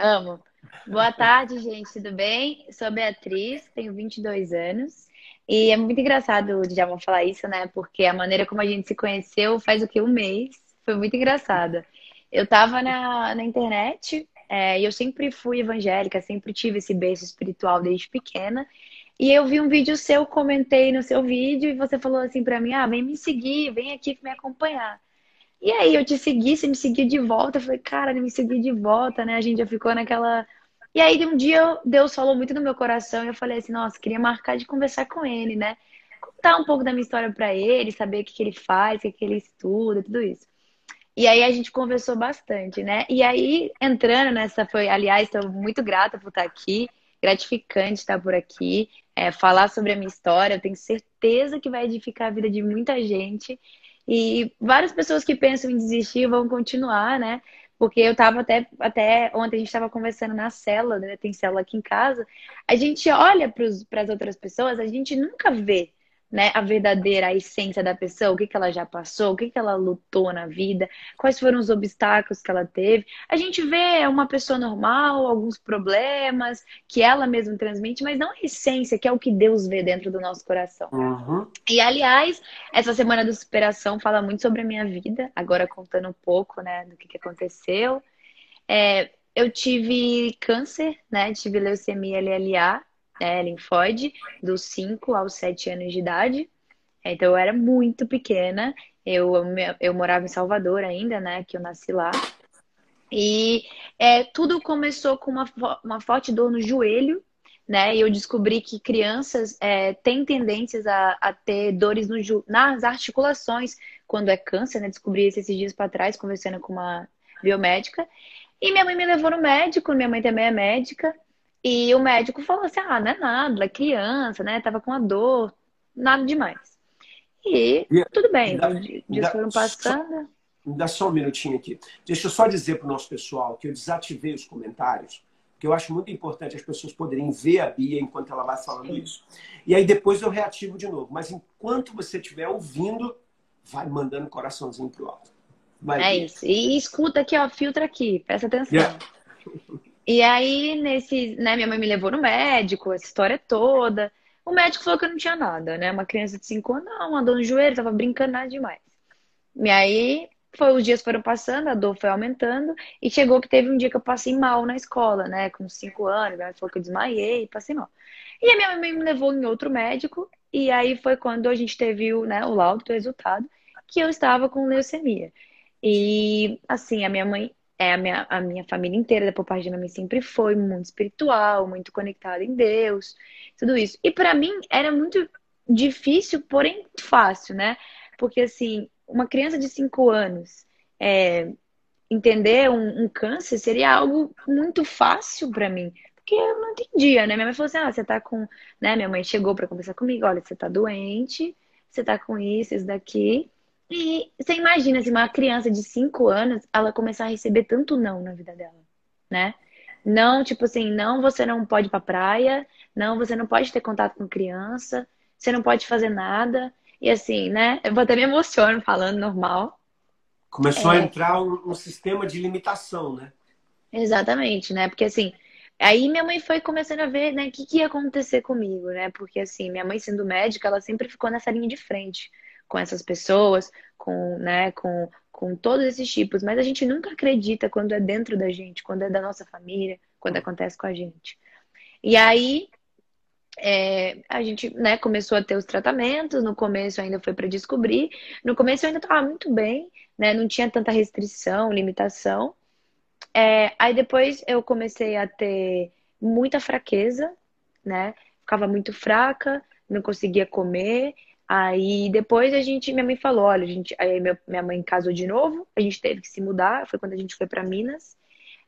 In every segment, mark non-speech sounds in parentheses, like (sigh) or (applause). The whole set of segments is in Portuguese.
Amo. Boa tarde, gente, tudo bem? Sou Beatriz, tenho 22 anos. E é muito engraçado o Djalma falar isso, né? Porque a maneira como a gente se conheceu faz o que? Um mês. Foi muito engraçado. Eu tava na, na internet é, e eu sempre fui evangélica, sempre tive esse berço espiritual desde pequena. E eu vi um vídeo seu, comentei no seu vídeo e você falou assim para mim: ah, vem me seguir, vem aqui me acompanhar. E aí eu te segui, você me seguiu de volta. Eu falei, cara, ele me seguiu de volta, né? A gente já ficou naquela. E aí um dia Deus falou muito no meu coração e eu falei assim, nossa, queria marcar de conversar com ele, né? Contar um pouco da minha história para ele, saber o que, que ele faz, o que, que ele estuda, tudo isso. E aí a gente conversou bastante, né? E aí, entrando nessa, foi, aliás, estou muito grata por estar aqui, gratificante estar por aqui, é, falar sobre a minha história, eu tenho certeza que vai edificar a vida de muita gente. E várias pessoas que pensam em desistir vão continuar, né? Porque eu tava até, até ontem a gente estava conversando na cela, né? Tem cela aqui em casa. A gente olha para as outras pessoas, a gente nunca vê né, a verdadeira a essência da pessoa, o que, que ela já passou, o que, que ela lutou na vida, quais foram os obstáculos que ela teve. A gente vê uma pessoa normal, alguns problemas que ela mesma transmite, mas não a essência, que é o que Deus vê dentro do nosso coração. Uhum. E, aliás, essa semana da superação fala muito sobre a minha vida, agora contando um pouco né, do que, que aconteceu. É, eu tive câncer, né? Tive leucemia LLA é, linfóide, dos 5 aos 7 anos de idade. Então eu era muito pequena. Eu, eu morava em Salvador ainda, né? Que eu nasci lá. E é, tudo começou com uma, uma forte dor no joelho, né? E eu descobri que crianças é, têm tendências a, a ter dores no, nas articulações quando é câncer, né? Descobri isso esses dias para trás, conversando com uma biomédica. E minha mãe me levou no médico, minha mãe também é médica. E o médico falou assim: ah, não é nada, é criança, né? Tava com a dor, nada demais. E, e tudo bem, os dias foram passando. Me dá só um minutinho aqui. Deixa eu só dizer para o nosso pessoal que eu desativei os comentários, que eu acho muito importante as pessoas poderem ver a Bia enquanto ela vai falando Sim. isso. E aí depois eu reativo de novo. Mas enquanto você estiver ouvindo, vai mandando coraçãozinho pro alto. Vai é isso. E escuta aqui, ó, filtra aqui, presta atenção. Yeah. (laughs) E aí, nesse, né, minha mãe me levou no médico, essa história toda. O médico falou que eu não tinha nada, né? Uma criança de 5 anos, não, andou no joelho, tava brincando nada demais. E aí, foi, os dias foram passando, a dor foi aumentando, e chegou que teve um dia que eu passei mal na escola, né? Com 5 anos, minha mãe falou que eu desmaiei, passei mal. E a minha mãe me levou em outro médico, e aí foi quando a gente teve o, né, o laudo, o resultado, que eu estava com leucemia. E, assim, a minha mãe é, a, minha, a minha família inteira, da parte da minha mãe, sempre foi muito espiritual, muito conectada em Deus, tudo isso. E para mim era muito difícil, porém fácil, né? Porque, assim, uma criança de 5 anos é, entender um, um, câncer seria algo muito fácil para mim. Porque eu não entendia, né? Minha mãe falou assim: ah, você tá com. Né? Minha mãe chegou para conversar comigo: olha, você tá doente, você tá com isso, isso daqui. E você imagina, assim, uma criança de 5 anos, ela começar a receber tanto não na vida dela, né? Não, tipo assim, não, você não pode ir pra praia, não, você não pode ter contato com criança, você não pode fazer nada. E assim, né? Eu até me emociono falando normal. Começou é... a entrar um, um, sistema de limitação, né? Exatamente, né? Porque assim, aí minha mãe foi começando a ver, né, o que, que ia acontecer comigo, né? Porque assim, minha mãe sendo médica, ela sempre ficou nessa linha de frente com essas pessoas, com, né, com, com todos esses tipos, mas a gente nunca acredita quando é dentro da gente, quando é da nossa família, quando acontece com a gente. E aí é, a gente né, começou a ter os tratamentos, no começo ainda foi para descobrir, no começo eu ainda estava muito bem, né, não tinha tanta restrição, limitação. É, aí depois eu comecei a ter muita fraqueza, né? Ficava muito fraca, não conseguia comer, Aí depois a gente, minha mãe falou, olha, a gente, aí minha mãe casou de novo, a gente teve que se mudar, foi quando a gente foi para Minas.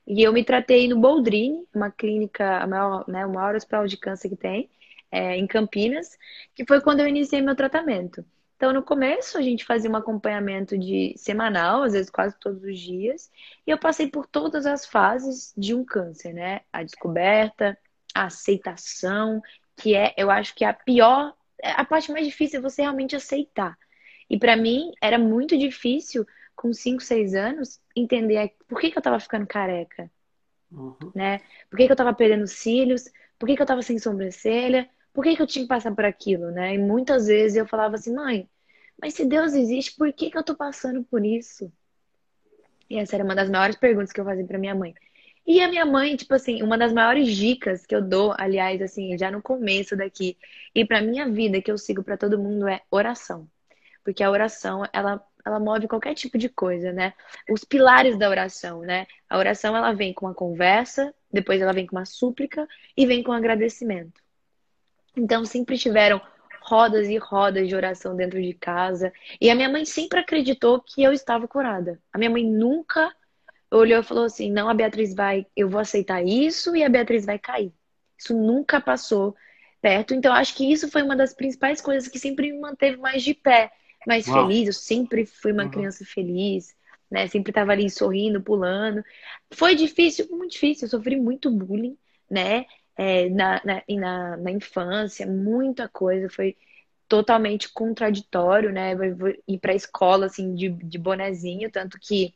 E eu me tratei no Boldrini, uma clínica, a maior, né, o maior hospital de câncer que tem, é, em Campinas, que foi quando eu iniciei meu tratamento. Então, no começo, a gente fazia um acompanhamento de semanal, às vezes quase todos os dias, e eu passei por todas as fases de um câncer, né? A descoberta, a aceitação, que é, eu acho que é a pior, a parte mais difícil é você realmente aceitar. E para mim era muito difícil, com 5, 6 anos, entender por que, que eu estava ficando careca. Uhum. Né? Por que, que eu estava perdendo cílios? Por que, que eu estava sem sobrancelha? Por que, que eu tinha que passar por aquilo, né? E muitas vezes eu falava assim, mãe, mas se Deus existe, por que, que eu tô passando por isso? E essa era uma das maiores perguntas que eu fazia para minha mãe. E a minha mãe, tipo assim, uma das maiores dicas que eu dou, aliás, assim, já no começo daqui, e pra minha vida que eu sigo para todo mundo é oração. Porque a oração, ela, ela move qualquer tipo de coisa, né? Os pilares da oração, né? A oração, ela vem com uma conversa, depois ela vem com uma súplica e vem com um agradecimento. Então, sempre tiveram rodas e rodas de oração dentro de casa. E a minha mãe sempre acreditou que eu estava curada. A minha mãe nunca olhou e falou assim: não, a Beatriz vai, eu vou aceitar isso e a Beatriz vai cair. Isso nunca passou perto. Então, acho que isso foi uma das principais coisas que sempre me manteve mais de pé, mais Uau. feliz. Eu sempre fui uma uhum. criança feliz. Né? Sempre estava ali sorrindo, pulando. Foi difícil, muito difícil. Eu sofri muito bullying, né? é, na, na, na, na, infância, muita coisa foi totalmente contraditório, né? Ir para a escola assim de, de bonezinho, tanto que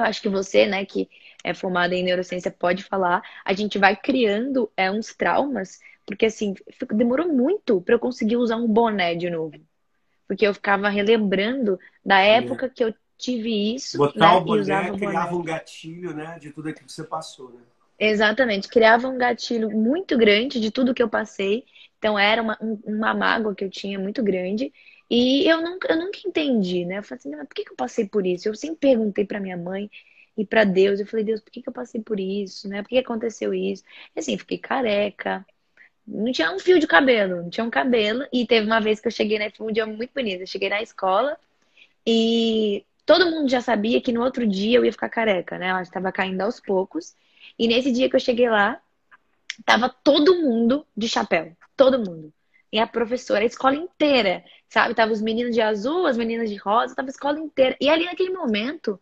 eu acho que você, né, que é formada em neurociência, pode falar. A gente vai criando é, uns traumas, porque assim, demorou muito para eu conseguir usar um boné de novo. Porque eu ficava relembrando da época é. que eu tive isso. Botar né, o boné criava boné. um gatilho, né, de tudo aquilo que você passou, né? Exatamente, criava um gatilho muito grande de tudo que eu passei. Então era uma, uma mágoa que eu tinha muito grande. E eu nunca, eu nunca entendi, né? Eu falei assim, por que, que eu passei por isso? Eu sempre perguntei para minha mãe e para Deus. Eu falei, Deus, por que, que eu passei por isso? Né? Por que, que aconteceu isso? E assim, fiquei careca. Não tinha um fio de cabelo, não tinha um cabelo. E teve uma vez que eu cheguei, né? Foi um dia muito bonito. Eu cheguei na escola e todo mundo já sabia que no outro dia eu ia ficar careca, né? Ela estava caindo aos poucos. E nesse dia que eu cheguei lá, tava todo mundo de chapéu. Todo mundo. E a professora, a escola inteira, sabe? Tava os meninos de azul, as meninas de rosa, tava a escola inteira. E ali naquele momento,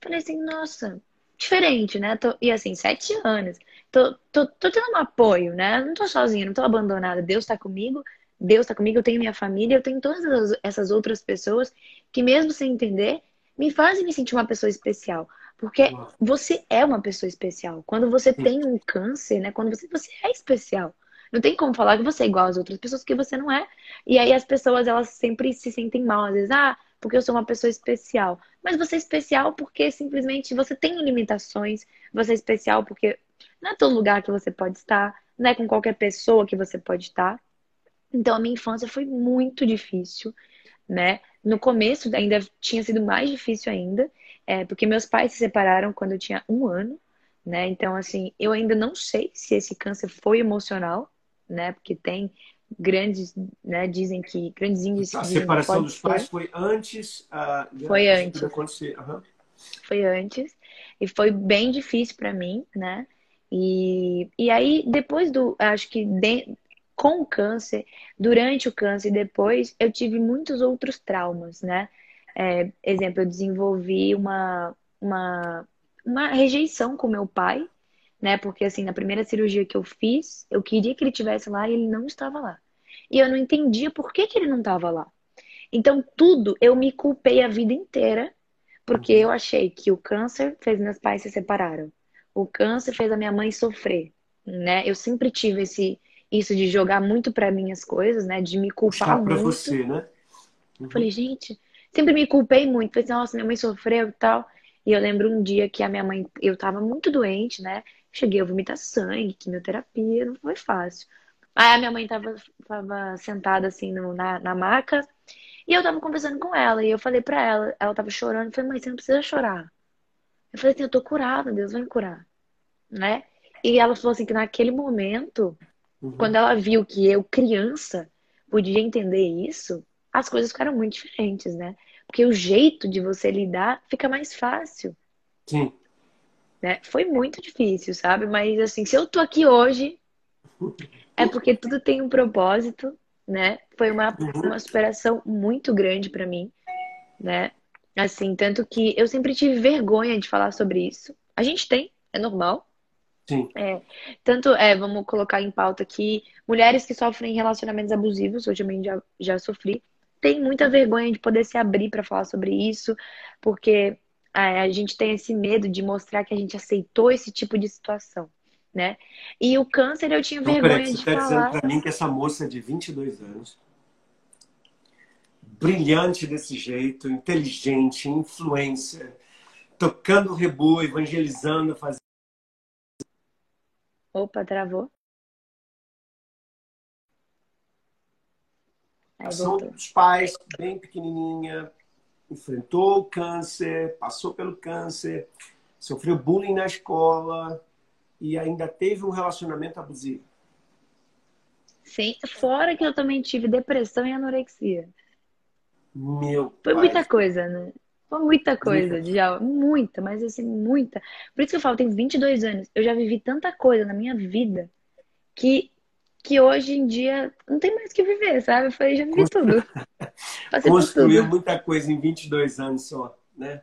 falei assim, nossa, diferente, né? Tô, e assim, sete anos. Tô, tô, tô tendo um apoio, né? Não tô sozinha, não tô abandonada. Deus tá comigo, Deus tá comigo, eu tenho minha família, eu tenho todas essas outras pessoas que, mesmo sem entender, me fazem me sentir uma pessoa especial. Porque você é uma pessoa especial. Quando você tem um câncer, né? Quando você, você é especial. Não tem como falar que você é igual às outras pessoas, que você não é. E aí as pessoas, elas sempre se sentem mal. Às vezes, ah, porque eu sou uma pessoa especial. Mas você é especial porque simplesmente você tem limitações. Você é especial porque não é todo lugar que você pode estar. Não é com qualquer pessoa que você pode estar. Então, a minha infância foi muito difícil, né? No começo ainda tinha sido mais difícil ainda. É, porque meus pais se separaram quando eu tinha um ano, né? Então, assim, eu ainda não sei se esse câncer foi emocional, né? Porque tem grandes, né? Dizem que grandes índices. A separação dos pais foi antes. Uh, foi antes. Acontecer. Uhum. Foi antes e foi bem difícil para mim, né? E, e aí depois do, acho que de, com o câncer, durante o câncer e depois, eu tive muitos outros traumas, né? É, exemplo, eu desenvolvi uma, uma, uma rejeição com meu pai, né? Porque assim, na primeira cirurgia que eu fiz, eu queria que ele estivesse lá e ele não estava lá. E eu não entendia por que, que ele não estava lá. Então, tudo eu me culpei a vida inteira, porque eu achei que o câncer fez meus pais se separaram. O câncer fez a minha mãe sofrer, né? Eu sempre tive esse isso de jogar muito para mim as coisas, né? De me culpar Puxar muito. Pra você, né? Uhum. Falei, gente, sempre me culpei muito. Falei nossa, minha mãe sofreu e tal. E eu lembro um dia que a minha mãe, eu tava muito doente, né? Cheguei a vomitar sangue, quimioterapia, não foi fácil. Aí a minha mãe tava, tava sentada assim no, na, na maca e eu tava conversando com ela. E eu falei pra ela, ela tava chorando. Eu falei, mãe, você não precisa chorar. Eu falei assim, eu tô curada, Deus vai me curar, né? E ela falou assim que naquele momento, uhum. quando ela viu que eu, criança, podia entender isso, as coisas ficaram muito diferentes, né? Porque o jeito de você lidar fica mais fácil. Sim. Né? Foi muito difícil, sabe? Mas assim, se eu tô aqui hoje, é porque tudo tem um propósito, né? Foi uma, Uhum. uma superação muito grande para mim, né? Assim, tanto que eu sempre tive vergonha de falar sobre isso. A gente tem, é normal. Sim. É, tanto, é, vamos colocar em pauta aqui, mulheres que sofrem relacionamentos abusivos, eu também já, já sofri, tem muita vergonha de poder se abrir para falar sobre isso, porque é, a gente tem esse medo de mostrar que a gente aceitou esse tipo de situação, né? E o câncer eu tinha Então, vergonha peraí, você de está dizendo falar. para mim que essa moça de 22 anos, brilhante desse jeito, inteligente, influencer, tocando rebu, evangelizando, fazendo. Opa, travou. Aí São dos pais, bem pequenininha, enfrentou o câncer, passou pelo câncer, sofreu bullying na escola e ainda teve um relacionamento abusivo. Sim, fora que eu também tive depressão e anorexia. Meu Foi pai. muita coisa, né? Foi muita coisa, já, muita, mas assim, muita. Por isso que eu falo, tenho 22 anos, eu já vivi tanta coisa na minha vida que, que hoje em dia não tem mais o que viver, sabe? Eu falei, já vivi tudo. (laughs) Passei por Construiu muita coisa em 22 anos só, né?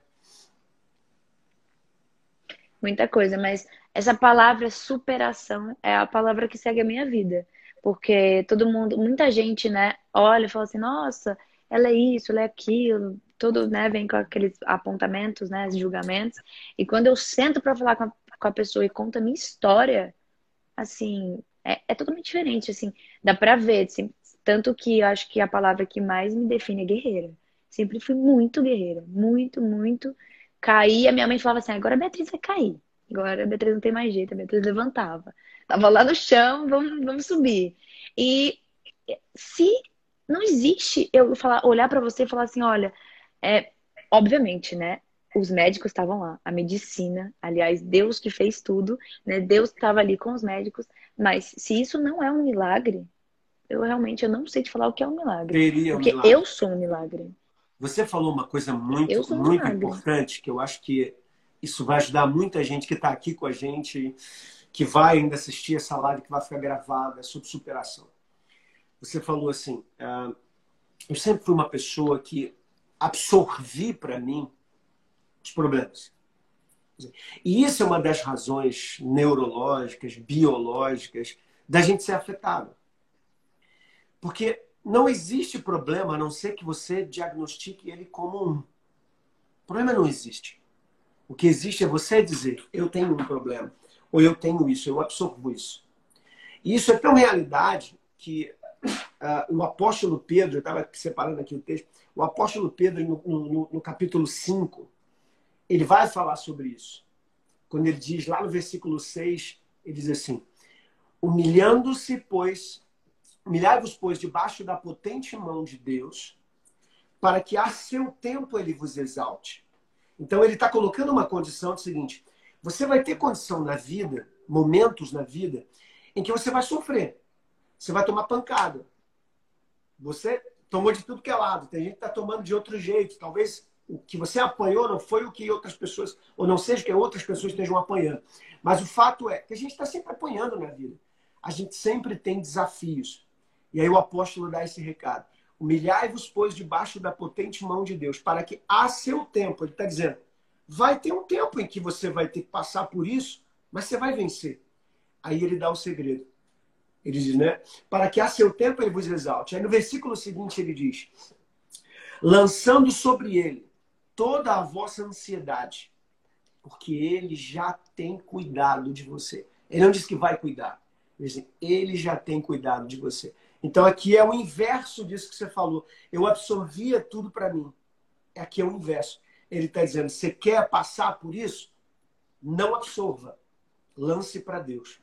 Muita coisa, mas essa palavra superação é a palavra que segue a minha vida. Porque todo mundo, muita gente, né, olha e fala assim, nossa, ela é isso, ela é aquilo, tudo, né, vem com aqueles apontamentos, né, julgamentos. E quando eu sento pra falar com a, com a pessoa e conto a minha história, assim, é, é totalmente diferente, assim, dá pra ver, assim, tanto que eu acho que a palavra que mais me define é guerreira. Sempre fui muito guerreira, muito, muito. Caí, a minha mãe falava assim, agora a Beatriz vai cair. Agora a Beatriz não tem mais jeito, a Beatriz levantava. Tava lá no chão, vamos, vamos subir. E se não existe eu falar, olhar pra você e falar assim, olha, é, obviamente, né? Os médicos estavam lá, a medicina, aliás, Deus que fez tudo, né? Deus estava ali com os médicos, mas se isso não é um milagre, eu realmente eu não sei te falar o que é um milagre, Teria um porque milagre. eu sou um milagre. Você falou uma coisa muito, um muito milagre. importante, que eu acho que isso vai ajudar muita gente que está aqui com a gente, que vai ainda assistir essa live, que vai ficar gravada, é sobre superação. Você falou assim, ah, eu sempre fui uma pessoa que absorvi para mim os problemas. E isso é uma das razões neurológicas, biológicas, da gente ser afetado. Porque não existe problema a não ser que você diagnostique ele como um. O problema não existe. O que existe é você dizer: eu tenho um problema, ou eu tenho isso, eu absorvo isso. E isso é tão realidade que ah, o apóstolo Pedro, eu estava separando aqui o texto, o apóstolo Pedro, no, no- no capítulo 5, ele vai falar sobre isso. Quando ele diz lá no versículo 6, ele diz assim: humilhando-se, pois, humilhai-vos, pois, debaixo da potente mão de Deus, para que a seu tempo ele vos exalte. Então ele está colocando uma condição do seguinte: você vai ter condição na vida, momentos na vida, em que você vai sofrer. Você vai tomar pancada. Você tomou de tudo que é lado. Tem gente que está tomando de outro jeito. Talvez o que você apanhou não foi o que outras pessoas, ou não seja que outras pessoas estejam apanhando. Mas o fato é que a gente está sempre apanhando na vida. A gente sempre tem desafios. E aí o apóstolo dá esse recado. Humilhai-vos, pois, debaixo da potente mão de Deus, para que a seu tempo, ele está dizendo, vai ter um tempo em que você vai ter que passar por isso, mas você vai vencer. Aí ele dá o segredo. Ele diz, né? Para que a seu tempo ele vos exalte. Aí no versículo seguinte ele diz: lançando sobre ele toda a vossa ansiedade, porque ele já tem cuidado de você. Ele não diz que vai cuidar. Ele diz, ele já tem cuidado de você. Então aqui é o inverso disso que você falou. Eu absorvia tudo para mim. Aqui é o inverso. Ele está dizendo: você quer passar por isso? Não absorva. Lance para Deus.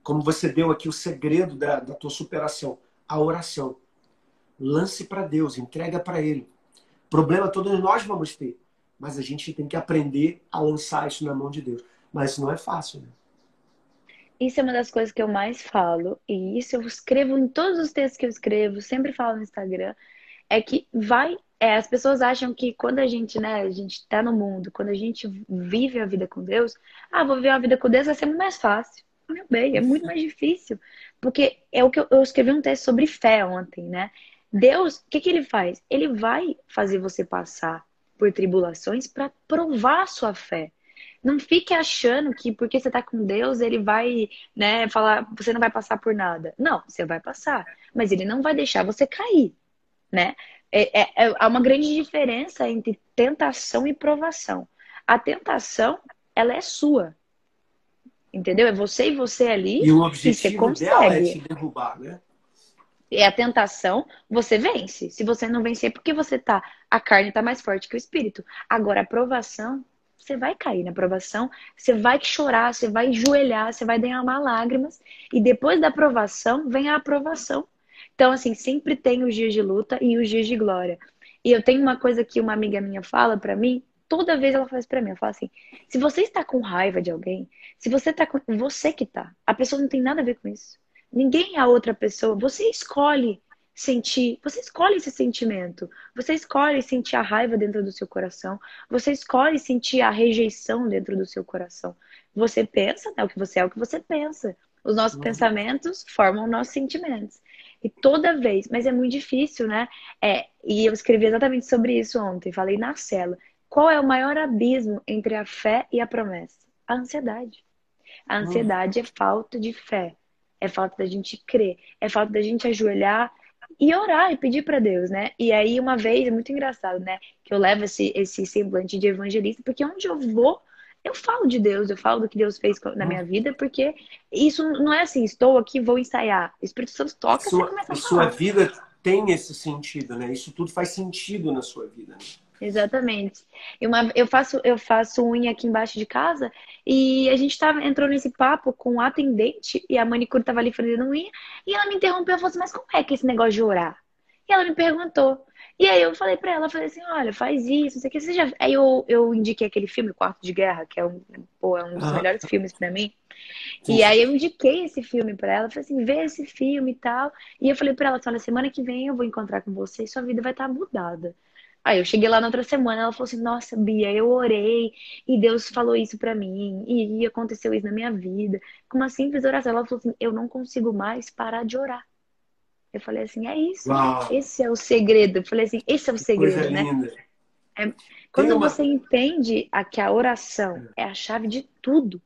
Como você deu aqui o segredo da, da tua superação, a oração. Lance para Deus, entrega para Ele. Problema todos nós vamos ter, mas a gente tem que aprender a lançar isso na mão de Deus. Mas isso não é fácil, né? Isso é uma das coisas que eu mais falo, e isso eu escrevo em todos os textos que eu escrevo, sempre falo no Instagram, é que vai, é, as pessoas acham que quando a gente, né, a gente tá no mundo, quando a gente vive a vida com Deus, ah, vou viver a vida com Deus vai ser muito mais fácil. Meu bem, é muito mais difícil. Porque é o que eu, eu escrevi um texto sobre fé ontem, né? Deus, o que, que ele faz? Ele vai fazer você passar por tribulações para provar sua fé. Não fique achando que porque você está com Deus, ele vai, né, falar, você não vai passar por nada. Não, você vai passar, mas ele não vai deixar você cair, né? É, é, é, há uma grande diferença entre tentação e provação. A tentação, ela é sua. Entendeu? É você e você ali. E o objetivo e dela é te derrubar, né? É a tentação, você vence. Se você não vencer, porque você tá. A carne tá mais forte que o espírito. Agora, a provação, você vai cair na provação, você vai chorar, você vai enjoelhar, você vai derramar lágrimas. E depois da provação, vem a aprovação. Então, assim, sempre tem os dias de luta e os dias de glória. E eu tenho uma coisa que uma amiga minha fala para mim, toda vez ela faz para mim, ela fala assim: se você está com raiva de alguém, se você está com você que tá, a pessoa não tem nada a ver com isso. Ninguém é a outra pessoa, você escolhe sentir, você escolhe esse sentimento, você escolhe sentir a raiva dentro do seu coração, você escolhe sentir a rejeição dentro do seu coração. Você pensa, né, o que você é o que você pensa. Os nossos uhum. pensamentos formam nossos sentimentos. E toda vez, mas é muito difícil, né? É, e eu escrevi exatamente sobre isso ontem, falei na cela. Qual é o maior abismo entre a fé e a promessa? A ansiedade. A ansiedade é falta de fé, é falta da gente crer, é falta da gente ajoelhar e orar e pedir para Deus, né? E aí, uma vez, é muito engraçado, né? Que eu levo esse, esse semblante de evangelista, porque onde eu vou, eu falo de Deus, eu falo do que Deus fez na minha vida, porque isso não é assim, estou aqui, vou ensaiar. O Espírito Santo toca, sua, você começa a falar. Sua vida tem esse sentido, né? Isso tudo faz sentido na sua vida. Né? Exatamente. E uma, eu faço eu faço unha aqui embaixo de casa e a gente tava, entrou nesse papo com o atendente e a manicure tava ali fazendo unha e ela me interrompeu e falou assim, mas como é que é esse negócio de orar? E ela me perguntou. E aí eu falei pra ela, falei assim, olha, faz isso, não sei o que. Você já... Aí eu, eu indiquei aquele filme, Quarto de Guerra, que é um, pô, é um dos melhores filmes pra mim. Sim. E aí eu indiquei esse filme pra ela, falei assim, vê esse filme e tal. E eu falei pra ela, olha, semana que vem eu vou encontrar com você e sua vida vai estar tá mudada. Aí eu cheguei lá na outra semana, ela falou assim: Nossa, Bia, eu orei e Deus falou isso para mim e aconteceu isso na minha vida. Com uma simples oração, ela falou assim: Eu não consigo mais parar de orar. Eu falei assim: É isso, Uau. esse é o segredo. Eu falei assim: Esse é o segredo, né? É, quando uma... você entende a, que a oração é a chave de tudo,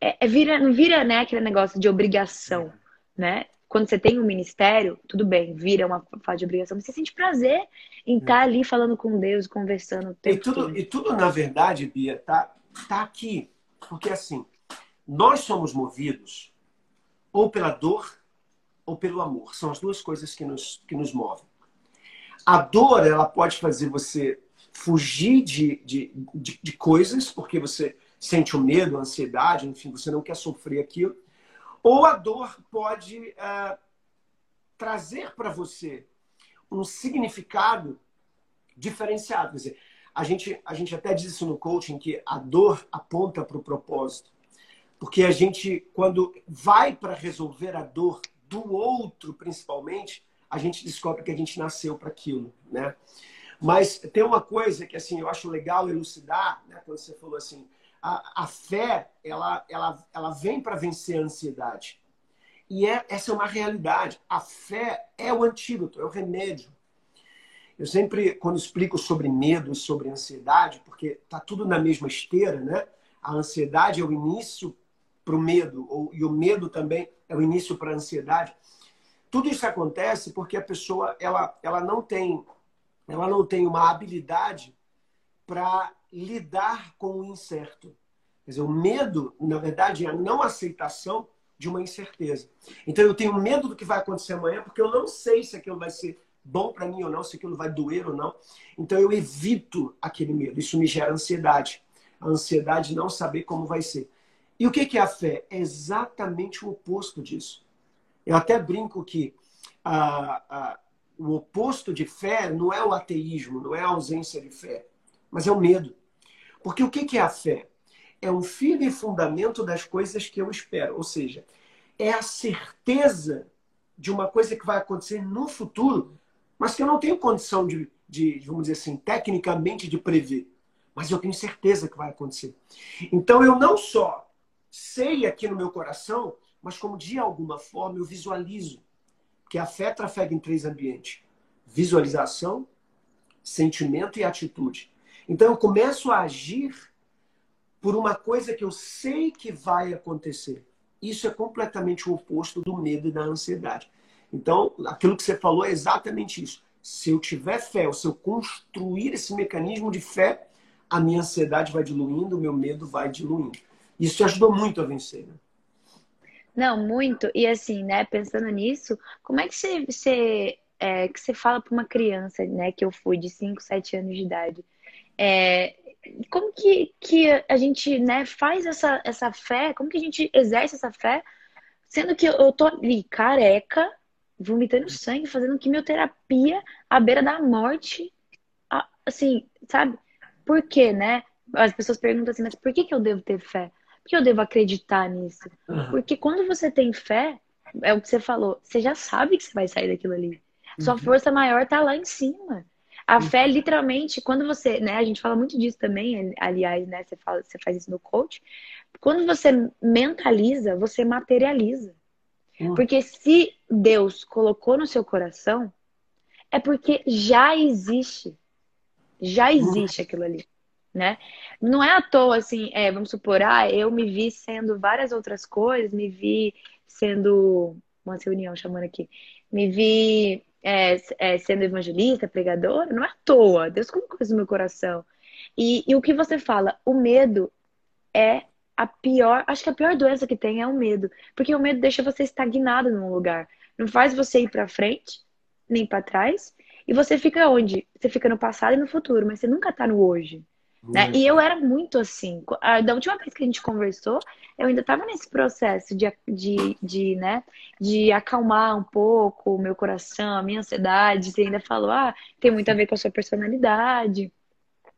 é, é vira, não vira né, aquele negócio de obrigação, né? Quando você tem um ministério, tudo bem, vira uma fase de obrigação, mas você sente prazer em estar ali falando com Deus, conversando e tudo, E tudo, na verdade, Bia, tá, tá aqui. Porque, assim, nós somos movidos ou pela dor ou pelo amor. São as duas coisas que nos, que nos movem. A dor, ela pode fazer você fugir de, de, de, de coisas, porque você sente o medo, a ansiedade, enfim, você não quer sofrer aquilo. Ou a dor pode uh, trazer para você um significado diferenciado. Quer dizer, a gente, a gente até diz isso no coaching, que a dor aponta para o propósito. Porque a gente, quando vai para resolver a dor do outro, principalmente, a gente descobre que a gente nasceu para aquilo, né? Mas tem uma coisa que assim eu acho legal elucidar, né? Quando você falou assim, a, a fé ela, ela, ela vem para vencer a ansiedade. E é, essa é uma realidade. A fé é o antídoto, é o remédio. Eu sempre, quando explico sobre medo e sobre ansiedade, porque tá tudo na mesma esteira, né? A ansiedade é o início para o medo, ou, e o medo também é o início para a ansiedade. Tudo isso acontece porque a pessoa ela, ela não tem ela não tem uma habilidade para lidar com o incerto. Quer dizer, o medo, na verdade, é a não aceitação de uma incerteza. Então eu tenho medo do que vai acontecer amanhã, porque eu não sei se aquilo vai ser bom para mim ou não, se aquilo vai doer ou não. Então eu evito aquele medo. Isso me gera ansiedade. A ansiedade de não saber como vai ser. E o que é a fé? É exatamente o oposto disso. Eu até brinco que ah, o oposto de fé não é o ateísmo, não é a ausência de fé, mas é o medo. Porque o que é a fé? É um firme fundamento das coisas que eu espero. Ou seja, é a certeza de uma coisa que vai acontecer no futuro, mas que eu não tenho condição de, de, vamos dizer assim, tecnicamente de prever. Mas eu tenho certeza que vai acontecer. Então eu não só sei aqui no meu coração, mas como de alguma forma eu visualizo. Porque a fé trafega em três ambientes: visualização, sentimento e atitude. Então eu começo a agir por uma coisa que eu sei que vai acontecer. Isso é completamente o oposto do medo e da ansiedade. Então, aquilo que você falou é exatamente isso. Se eu tiver fé, ou se eu construir esse mecanismo de fé, a minha ansiedade vai diluindo, o meu medo vai diluindo. Isso te ajudou muito a vencer, né? Não, muito. E assim, né, pensando nisso, como é que você, você é, que você fala para uma criança, né, que eu fui de 5, 7 anos de idade, é, como que, que a gente, né, faz essa, essa fé, como que a gente exerce essa fé, sendo que eu tô ali careca, vomitando sangue, fazendo quimioterapia à beira da morte. Assim, sabe? Por quê, né? As pessoas perguntam assim, mas por que, que eu devo ter fé? Por que eu devo acreditar nisso? Uhum. Porque quando você tem fé, é o que você falou, você já sabe que você vai sair daquilo ali. Sua uhum. força maior tá lá em cima. A uhum. fé, literalmente, quando você, né, a gente fala muito disso também, aliás, né, você, fala, você faz isso no coach. Quando você mentaliza, você materializa. Hum. Porque se Deus colocou no seu coração, é porque já existe. Já hum. existe aquilo ali. Né? Não é à toa assim, é, vamos supor, ah, eu me vi sendo várias outras coisas, me vi sendo uma reunião chamando aqui, me vi é, é, sendo evangelista, pregadora, não é à toa. Deus colocou isso no meu coração. E, e o que você fala, o medo é a pior, acho que a pior doença que tem é o medo, porque o medo deixa você estagnado num lugar, não faz você ir para frente nem para trás, e você fica onde? Você fica no passado e no futuro, mas você nunca tá no hoje. Né? E eu era muito assim. Da última vez que a gente conversou, eu ainda estava nesse processo de, de, de, né, de acalmar um pouco o meu coração, a minha ansiedade. Você ainda falou, ah, tem muito a ver com a sua personalidade,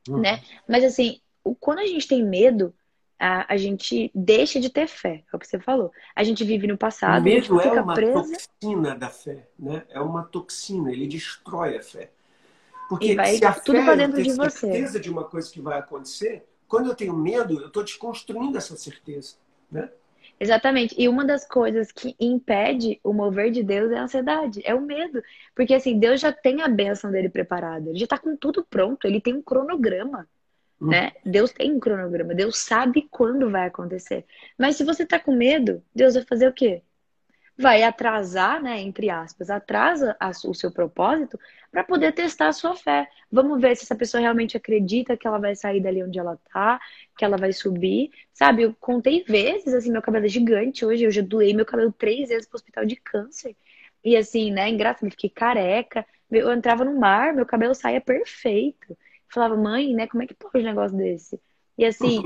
uhum. né? Mas assim, quando a gente tem medo, a, a gente deixa de ter fé, é o que você falou. A gente vive no passado, o medo é uma presa. toxina da fé, né? É uma toxina, ele destrói a fé. Porque se a tudo fé dentro de você. certeza de uma coisa que vai acontecer, quando eu tenho medo, eu estou desconstruindo essa certeza, né? Exatamente. E uma das coisas que impede o mover de Deus é a ansiedade, é o medo. Porque assim, Deus já tem a bênção dele preparada, ele já está com tudo pronto, ele tem um cronograma. Hum. Né? Deus tem um cronograma, Deus sabe quando vai acontecer. Mas se você está com medo, Deus vai fazer o quê? Vai atrasar, né, entre aspas, atrasa o seu propósito para poder testar a sua fé. Vamos ver se essa pessoa realmente acredita que ela vai sair dali onde ela tá, que ela vai subir. Sabe, eu contei vezes, assim, meu cabelo é gigante hoje, eu já doei meu cabelo três vezes pro hospital de câncer. E assim, né, engraçado, eu fiquei careca. Eu entrava no mar, meu cabelo saía perfeito falava, mãe, né, como é que pode um negócio desse? E assim,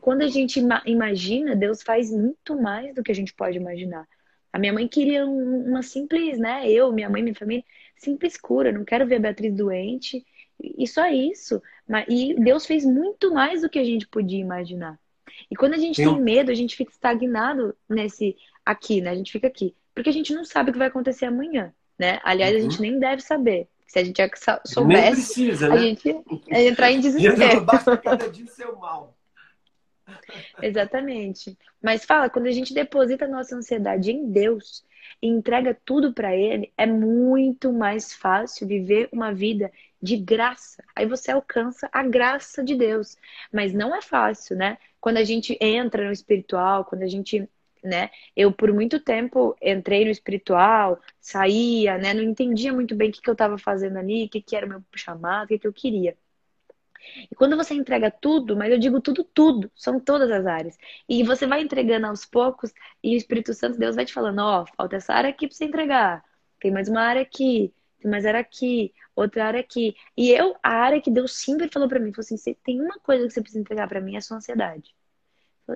quando a gente imagina, Deus faz muito mais do que a gente pode imaginar. A minha mãe queria uma simples, né? Eu, minha mãe, minha família, simples cura. Não quero ver a Beatriz doente. E só isso. E Deus fez muito mais do que a gente podia imaginar. E quando a gente Eu... tem medo, a gente fica estagnado nesse aqui, né? A gente fica aqui. Porque a gente não sabe o que vai acontecer amanhã, né? Aliás, uhum. a gente nem deve saber. Se a gente já soubesse, precisa, né? a gente ia entrar em (laughs) desespero. Basta cada dia ser mal. Exatamente. Mas fala, quando a gente deposita a nossa ansiedade em Deus e entrega tudo para Ele, é muito mais fácil viver uma vida de graça. Aí você alcança a graça de Deus. Mas não é fácil, né? Quando a gente entra no espiritual, quando a gente né? Eu, por muito tempo, entrei no espiritual, saía, né? Não entendia muito bem o que, que eu estava fazendo ali, o que, que era o meu chamado, o que, que eu queria. E quando você entrega tudo, mas eu digo tudo, tudo, são todas as áreas. E você vai entregando aos poucos, e o Espírito Santo, Deus vai te falando: ó, oh, falta essa área aqui para você entregar, tem mais uma área aqui, tem mais área aqui, outra área aqui. E eu, a área que Deus sempre falou para mim, falou assim: tem uma coisa que você precisa entregar para mim, é a sua ansiedade.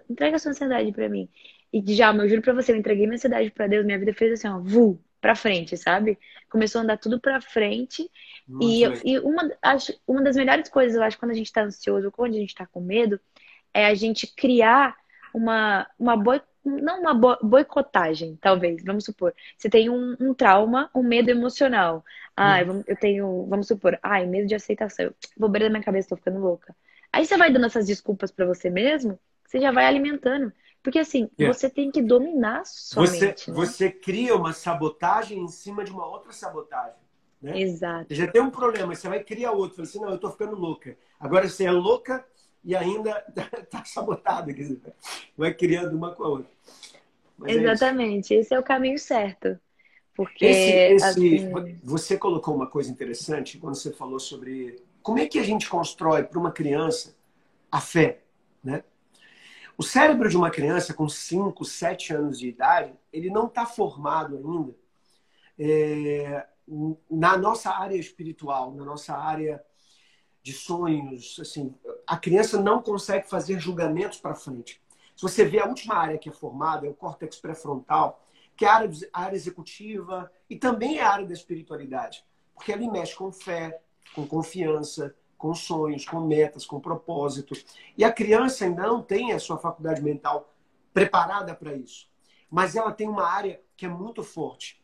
Entrega a sua ansiedade para mim. E já, eu juro pra você, eu entreguei minha ansiedade pra Deus, minha vida fez assim, ó, vu, pra frente, sabe? Começou a andar tudo pra frente. e, e uma, acho, uma das melhores coisas, eu acho, quando a gente tá ansioso, ou quando a gente tá com medo, é a gente criar uma, uma boa não uma boicotagem, talvez, vamos supor. Você tem um, um trauma, um medo emocional. Ah, hum. eu tenho, vamos supor, ai, medo de aceitação. Vou beber da minha cabeça, tô ficando louca. Aí você vai dando essas desculpas para você mesmo, você já vai alimentando. Porque assim, é. você tem que dominar sua você, mente. Né? Você cria uma sabotagem em cima de uma outra sabotagem. Né? Exato. Você já tem um problema, você vai criar outro. Você assim, não, eu tô ficando louca. Agora você é louca e ainda está (laughs) sabotada. Quer dizer, vai criando uma com a outra. Mas é Exatamente, é esse é o caminho certo. Porque esse, esse, assim... você colocou uma coisa interessante quando você falou sobre como é que a gente constrói para uma criança a fé, né? O cérebro de uma criança com 5, 7 anos de idade, ele não está formado ainda é, na nossa área espiritual, na nossa área de sonhos. Assim, a criança não consegue fazer julgamentos para frente. Se você vê a última área que é formada, é o córtex pré-frontal, que é a área, a área executiva e também é a área da espiritualidade. Porque ali mexe com fé, com confiança, com sonhos, com metas, com propósito. E a criança ainda não tem a sua faculdade mental preparada para isso. Mas ela tem uma área que é muito forte,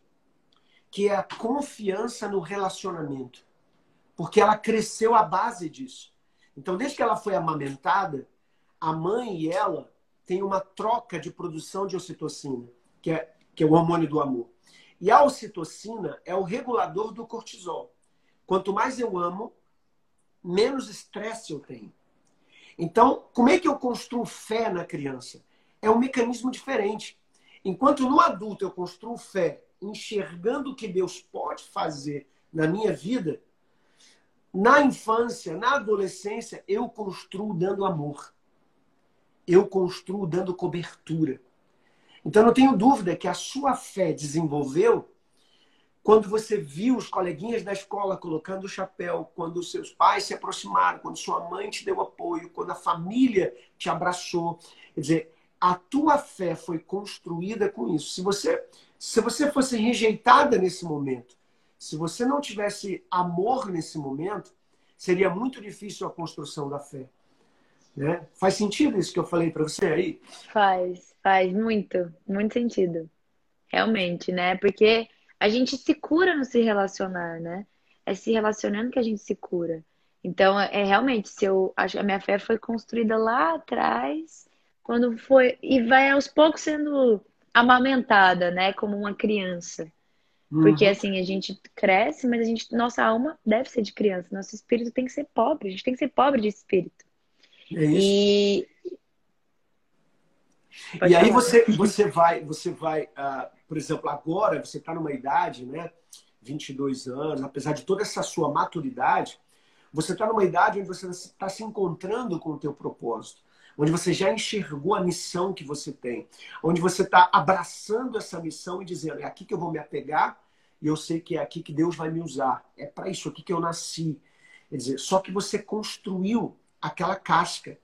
que é a confiança no relacionamento. Porque ela cresceu à base disso. Então, desde que ela foi amamentada, a mãe e ela têm uma troca de produção de ocitocina, que é, que é o hormônio do amor. E a ocitocina é o regulador do cortisol. Quanto mais eu amo, menos estresse eu tenho. Então, como é que eu construo fé na criança? É um mecanismo diferente. Enquanto no adulto eu construo fé enxergando o que Deus pode fazer na minha vida, na infância, na adolescência, eu construo dando amor. Eu construo dando cobertura. Então, não tenho dúvida que a sua fé desenvolveu quando você viu os coleguinhas da escola colocando o chapéu, quando os seus pais se aproximaram, quando sua mãe te deu apoio, quando a família te abraçou. Quer dizer, a tua fé foi construída com isso. Se você, se você fosse rejeitada nesse momento, se você não tivesse amor nesse momento, seria muito difícil a construção da fé. Né? Faz sentido isso que eu falei para você aí? Faz, faz muito, muito sentido. Realmente, né? Porque a gente se cura no se relacionar, né? É se relacionando que a gente se cura. Então, é, é realmente, se eu acho a minha fé foi construída lá atrás, quando foi e vai aos poucos sendo amamentada, né, como uma criança. Porque uhum. assim, a gente cresce, mas a gente, nossa alma deve ser de criança, nosso espírito tem que ser pobre, a gente tem que ser pobre de espírito. É isso. E e aí você, você vai, você vai uh, por exemplo, agora você está numa idade, né, 22 anos, apesar de toda essa sua maturidade, você está numa idade onde você está se encontrando com o teu propósito, onde você já enxergou a missão que você tem, onde você está abraçando essa missão e dizendo, é aqui que eu vou me apegar e eu sei que é aqui que Deus vai me usar, é para isso aqui que eu nasci. Quer dizer, só que você construiu aquela casca.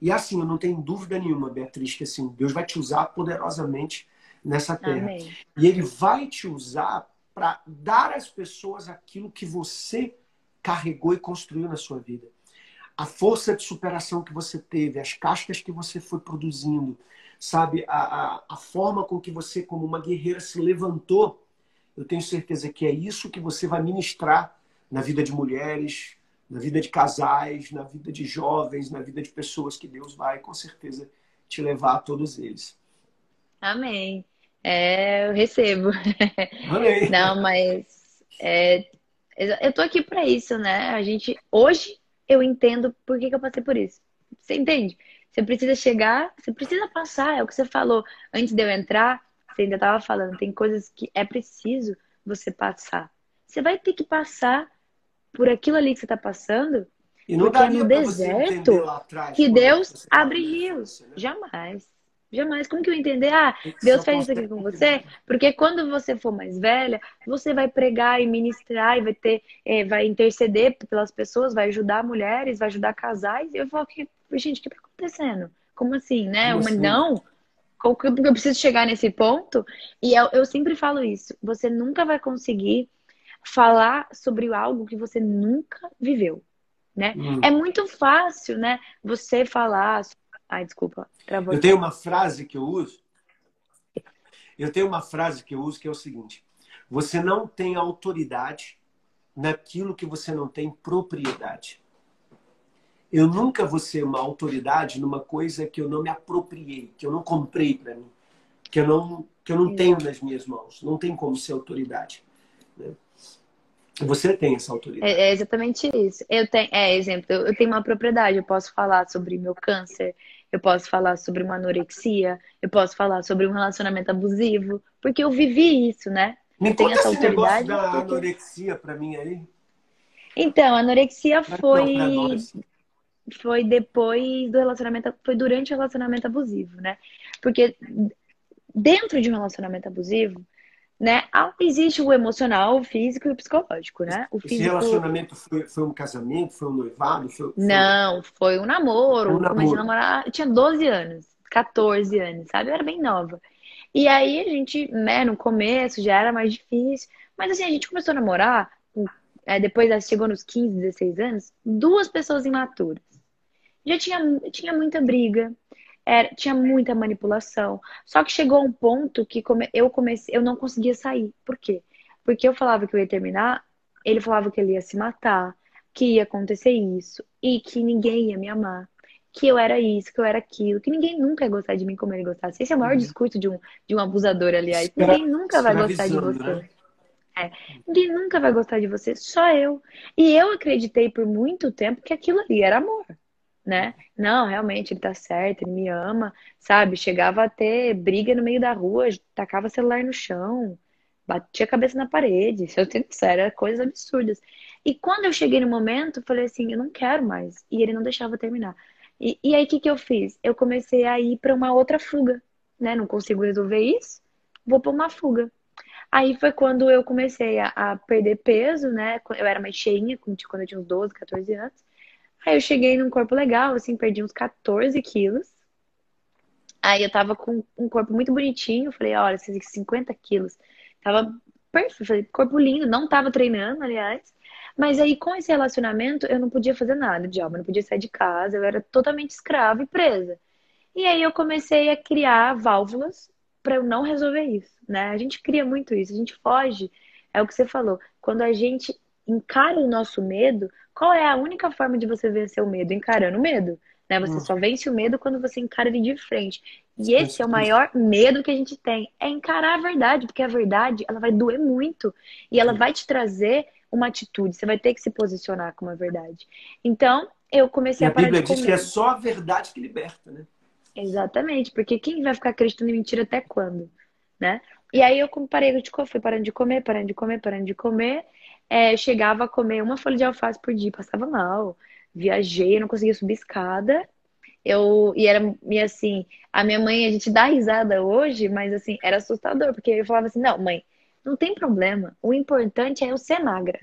E assim, eu não tenho dúvida nenhuma, Beatriz, que assim, Deus vai te usar poderosamente nessa terra. Amém. E ele vai te usar para dar às pessoas aquilo que você carregou e construiu na sua vida. A força de superação que você teve, as cascas que você foi produzindo, sabe? A, a, a forma com que você, como uma guerreira, se levantou. Eu tenho certeza que é isso que você vai ministrar na vida de mulheres, na vida de casais, na vida de jovens, na vida de pessoas que Deus vai, com certeza, te levar a todos eles. Amém. É, eu recebo. (laughs) Amém. Não, mas é, eu tô aqui para isso, né? A gente hoje eu entendo por que, que eu passei por isso. Você entende? Você precisa chegar, você precisa passar, é o que você falou. Antes de eu entrar, você ainda estava falando, tem coisas que é preciso você passar. Você vai ter que passar por aquilo ali que você está passando, e não porque é no deserto que Deus abre rios. Né? Jamais. Jamais. Como que eu entender? Ah, Deus fez isso aqui com você? Porque quando você for mais velha, você vai pregar e ministrar e vai ter, é, vai interceder pelas pessoas, vai ajudar mulheres, vai ajudar casais. E eu falo que, gente, o que está acontecendo? Como assim, né? Como Uma, assim? Não. Como que eu preciso chegar nesse ponto? E eu, eu sempre falo isso. Você nunca vai conseguir falar sobre algo que você nunca viveu, né? Hum. É muito fácil, né? Você falar Ai, desculpa. Travou. Eu tenho uma frase que eu uso Eu tenho uma frase que eu uso que é o seguinte: você não tem autoridade naquilo que você não tem propriedade. Eu nunca vou ser uma autoridade numa coisa que eu não me apropriei, que eu não comprei para mim, que eu não que eu não tenho nas minhas mãos. Não tem como ser autoridade. Né? Você tem essa autoridade. É, é, exatamente isso. Eu tenho, é exemplo, eu tenho uma propriedade. Eu posso falar sobre meu câncer. Eu posso falar sobre uma anorexia. Eu posso falar sobre um relacionamento abusivo, porque eu vivi isso, né? Me conta essa esse autoridade da porque... anorexia para mim aí. Então, a anorexia foi foi depois do relacionamento, foi durante o relacionamento abusivo, né? Porque dentro de um relacionamento abusivo, né, existe o emocional, o físico e o psicológico, né? O físico... Esse relacionamento foi, foi um casamento, foi um noivado? Foi, foi... Não, foi um namoro. Um namoro. Comecei a namorar, eu tinha 12 anos, 14 anos, sabe? Eu era bem nova. E aí a gente, né, no começo já era mais difícil, mas assim, a gente começou a namorar, é, depois chegou nos 15, 16 anos, duas pessoas imaturas. Já tinha, tinha muita briga, era, tinha muita manipulação. Só que chegou um ponto que come, eu comecei, eu não conseguia sair. Por quê? Porque eu falava que eu ia terminar, ele falava que ele ia se matar, que ia acontecer isso, e que ninguém ia me amar que eu era isso, que eu era aquilo, que ninguém nunca ia gostar de mim como ele gostasse. Esse é o maior uhum. discurso de um, de um abusador, aliás. Ninguém nunca vai gostar de você. Né? É. Ninguém nunca vai gostar de você, só eu. E eu acreditei por muito tempo que aquilo ali era amor, né? Não, realmente, ele tá certo, ele me ama, sabe? Chegava a ter briga no meio da rua, tacava celular no chão, batia a cabeça na parede. (laughs) Se eu tenho sério, coisas absurdas. E quando eu cheguei no momento, falei assim, eu não quero mais. E ele não deixava terminar. E, e aí, o que, que eu fiz? Eu comecei a ir para uma outra fuga, né? Não consigo resolver isso, vou para uma fuga. Aí foi quando eu comecei a, a, perder peso, né? Eu era mais cheinha, quando eu tinha uns 12, 14 anos. Aí eu cheguei num corpo legal, assim, perdi uns 14 quilos. Aí eu tava com um corpo muito bonitinho. Falei, olha, esses 50 quilos. Tava perfeito, falei, corpo lindo, não tava treinando, aliás. Mas aí, com esse relacionamento, eu não podia fazer nada de alma, não podia sair de casa, eu era totalmente escrava e presa. E aí eu comecei a criar válvulas para eu não resolver isso, né? A gente cria muito isso, a gente foge, é o que você falou. Quando a gente encara o nosso medo, qual é a única forma de você vencer o medo? Encarando o medo. Né? Você só vence o medo quando você encara ele de frente. E esse é o maior medo que a gente tem, é encarar a verdade, porque a verdade, ela vai doer muito e ela vai te trazer uma atitude, você vai ter que se posicionar com uma verdade. Então, eu comecei e a parar a Bíblia diz que é só a verdade que liberta, né? Exatamente, porque quem vai ficar acreditando em mentira até quando, né? E aí eu parei de fui parando de comer, parando de comer, parando de comer. É, chegava a comer uma folha de alface por dia, passava mal. Viajei, não conseguia subir escada. Eu, e era, e assim, a minha mãe, a gente dá risada hoje, mas assim, era assustador, porque eu falava assim, não, mãe, não tem problema. O importante é eu ser magra.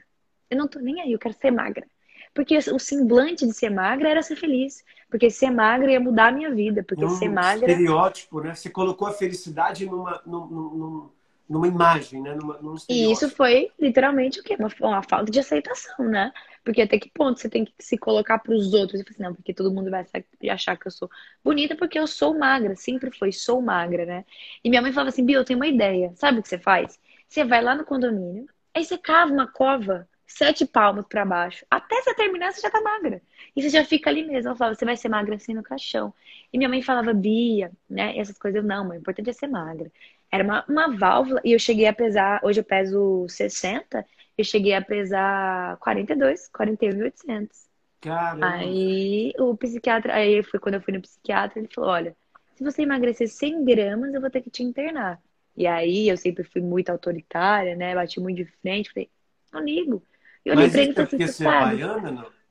Eu não tô nem aí, eu quero ser magra. Porque o semblante de ser magra era ser feliz. Porque ser magra ia mudar a minha vida. Porque um ser magra. estereótipo, né? Você colocou a felicidade numa, numa, numa imagem, né? Numa, num e isso foi literalmente o quê? Uma, uma, falta de aceitação, né? Porque até que ponto você tem que se colocar para os outros e falar assim, não, porque todo mundo vai achar que eu sou bonita porque eu sou magra. Sempre foi, sou magra, né? E minha mãe falava assim, Bia, eu tenho uma ideia. Sabe o que você faz? Você vai lá no condomínio, aí você cava uma cova sete palmos para baixo. Até você terminar, você já tá magra. E você já fica ali mesmo. Ela falava, você vai ser magra assim no caixão. E minha mãe falava, Bia, né? E essas coisas. Eu, não, mãe, o importante é ser magra. Era uma, uma válvula. E eu cheguei a pesar, hoje eu peso 60, eu cheguei a pesar 42, 41,800. Caramba. Aí o psiquiatra, aí foi quando eu fui no psiquiatra, ele falou, olha, se você emagrecer 100 gramas, eu vou ter que te internar. E aí eu sempre fui muito autoritária, né? Bati muito de frente, falei, não ligo. Eu Mas isso é porque você é baiana, não?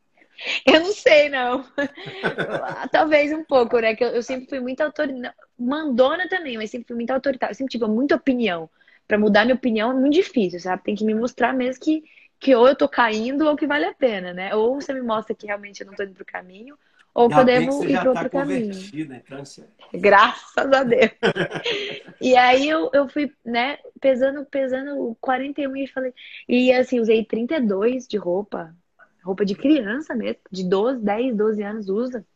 Eu não sei, não. (laughs) Talvez um pouco, né? Que eu, eu sempre fui muito autoritária. Mandona também, mas sempre fui muito autoritária. Eu sempre tive muita opinião. Para mudar minha opinião é muito difícil, sabe? Tem que me mostrar mesmo que, que ou eu tô caindo ou que vale a pena, né? Ou você me mostra que realmente eu não tô indo pro caminho, ou Ainda podemos ir para outro tá caminho. Então, assim... Graças a Deus. (laughs) e aí eu, eu fui, né, pesando, pesando 41 e falei. E assim, usei 32 de roupa. Roupa de criança mesmo, de 12, 10, 12 anos usa.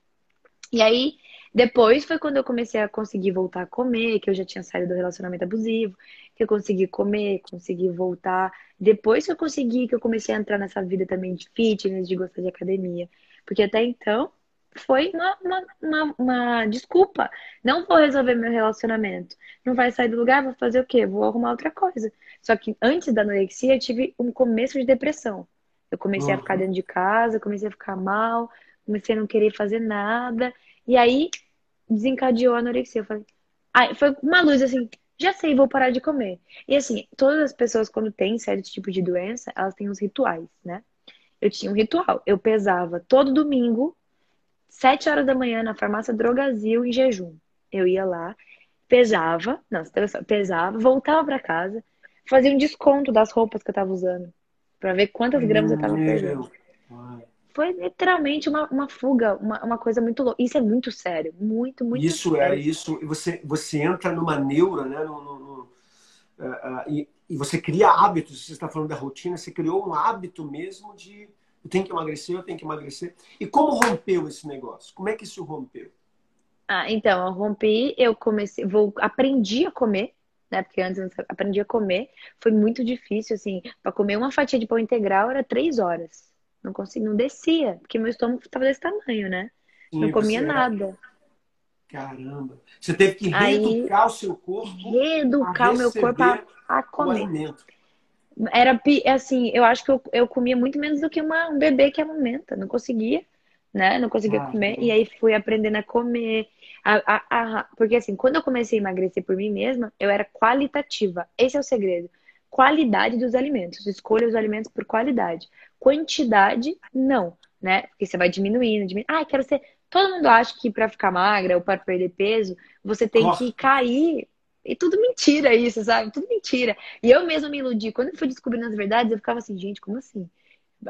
E aí, Depois foi quando eu comecei a conseguir voltar a comer, que eu já tinha saído do relacionamento abusivo, que eu consegui comer, consegui voltar. Depois que eu consegui, que eu comecei a entrar nessa vida também de fitness, de gostar de academia. Porque até então foi uma, uma, uma, uma, desculpa. Não vou resolver meu relacionamento. Não vai sair do lugar, vou fazer o quê? Vou arrumar outra coisa. Só que antes da anorexia, eu tive um começo de depressão. Eu comecei uhum. a ficar dentro de casa, comecei a ficar mal, comecei a não querer fazer nada. E aí desencadeou a anorexia. Eu falei, aí foi uma luz assim, já sei, vou parar de comer. E assim, todas as pessoas, quando têm certo tipo de doença, elas têm os rituais, né? Eu tinha um ritual. Eu pesava todo domingo, sete horas da manhã, na farmácia Drogazil, em jejum. Eu ia lá, pesava, não, pesava, voltava para casa, fazia um desconto das roupas que eu tava usando. Para ver quantas gramas eu tava perdendo foi literalmente uma, uma fuga, uma, uma coisa muito louca. Isso é muito sério, muito, muito isso é, sério. Isso é, isso. Você, você entra numa neura, né? No, no, no uh, uh, e, e, você cria hábitos. Você está falando da rotina, você criou um hábito mesmo de eu tenho que emagrecer, eu tenho que emagrecer. E como rompeu esse negócio? Como é que isso rompeu? Ah, então, eu rompi, eu comecei, vou, aprendi a comer, né? Porque antes eu aprendi a comer. Foi muito difícil, assim, para comer uma fatia de pão integral era três horas. Não conseguia, não descia, porque meu estômago estava desse tamanho, né? Sim, não comia nada. Caramba. Você teve que reeducar Aí, o seu corpo. Reeducar o meu corpo a, a comer. Era assim, eu acho que eu, eu comia muito menos do que uma, um bebê que amamenta. Não conseguia, né? Não conseguia ah, comer. E aí fui aprendendo a comer. A, a, a, porque assim, quando eu comecei a emagrecer por mim mesma, eu era qualitativa. Esse é o segredo qualidade dos alimentos. Escolha os alimentos por qualidade. Quantidade, não, né? Porque você vai diminuindo, diminuindo. Ah, quero ser. Todo mundo acha que para ficar magra ou para perder peso, você tem Nossa. que cair. E tudo mentira isso, sabe? Tudo mentira. E eu mesma me iludi. Quando eu fui descobrindo as verdades, eu ficava assim, gente, como assim?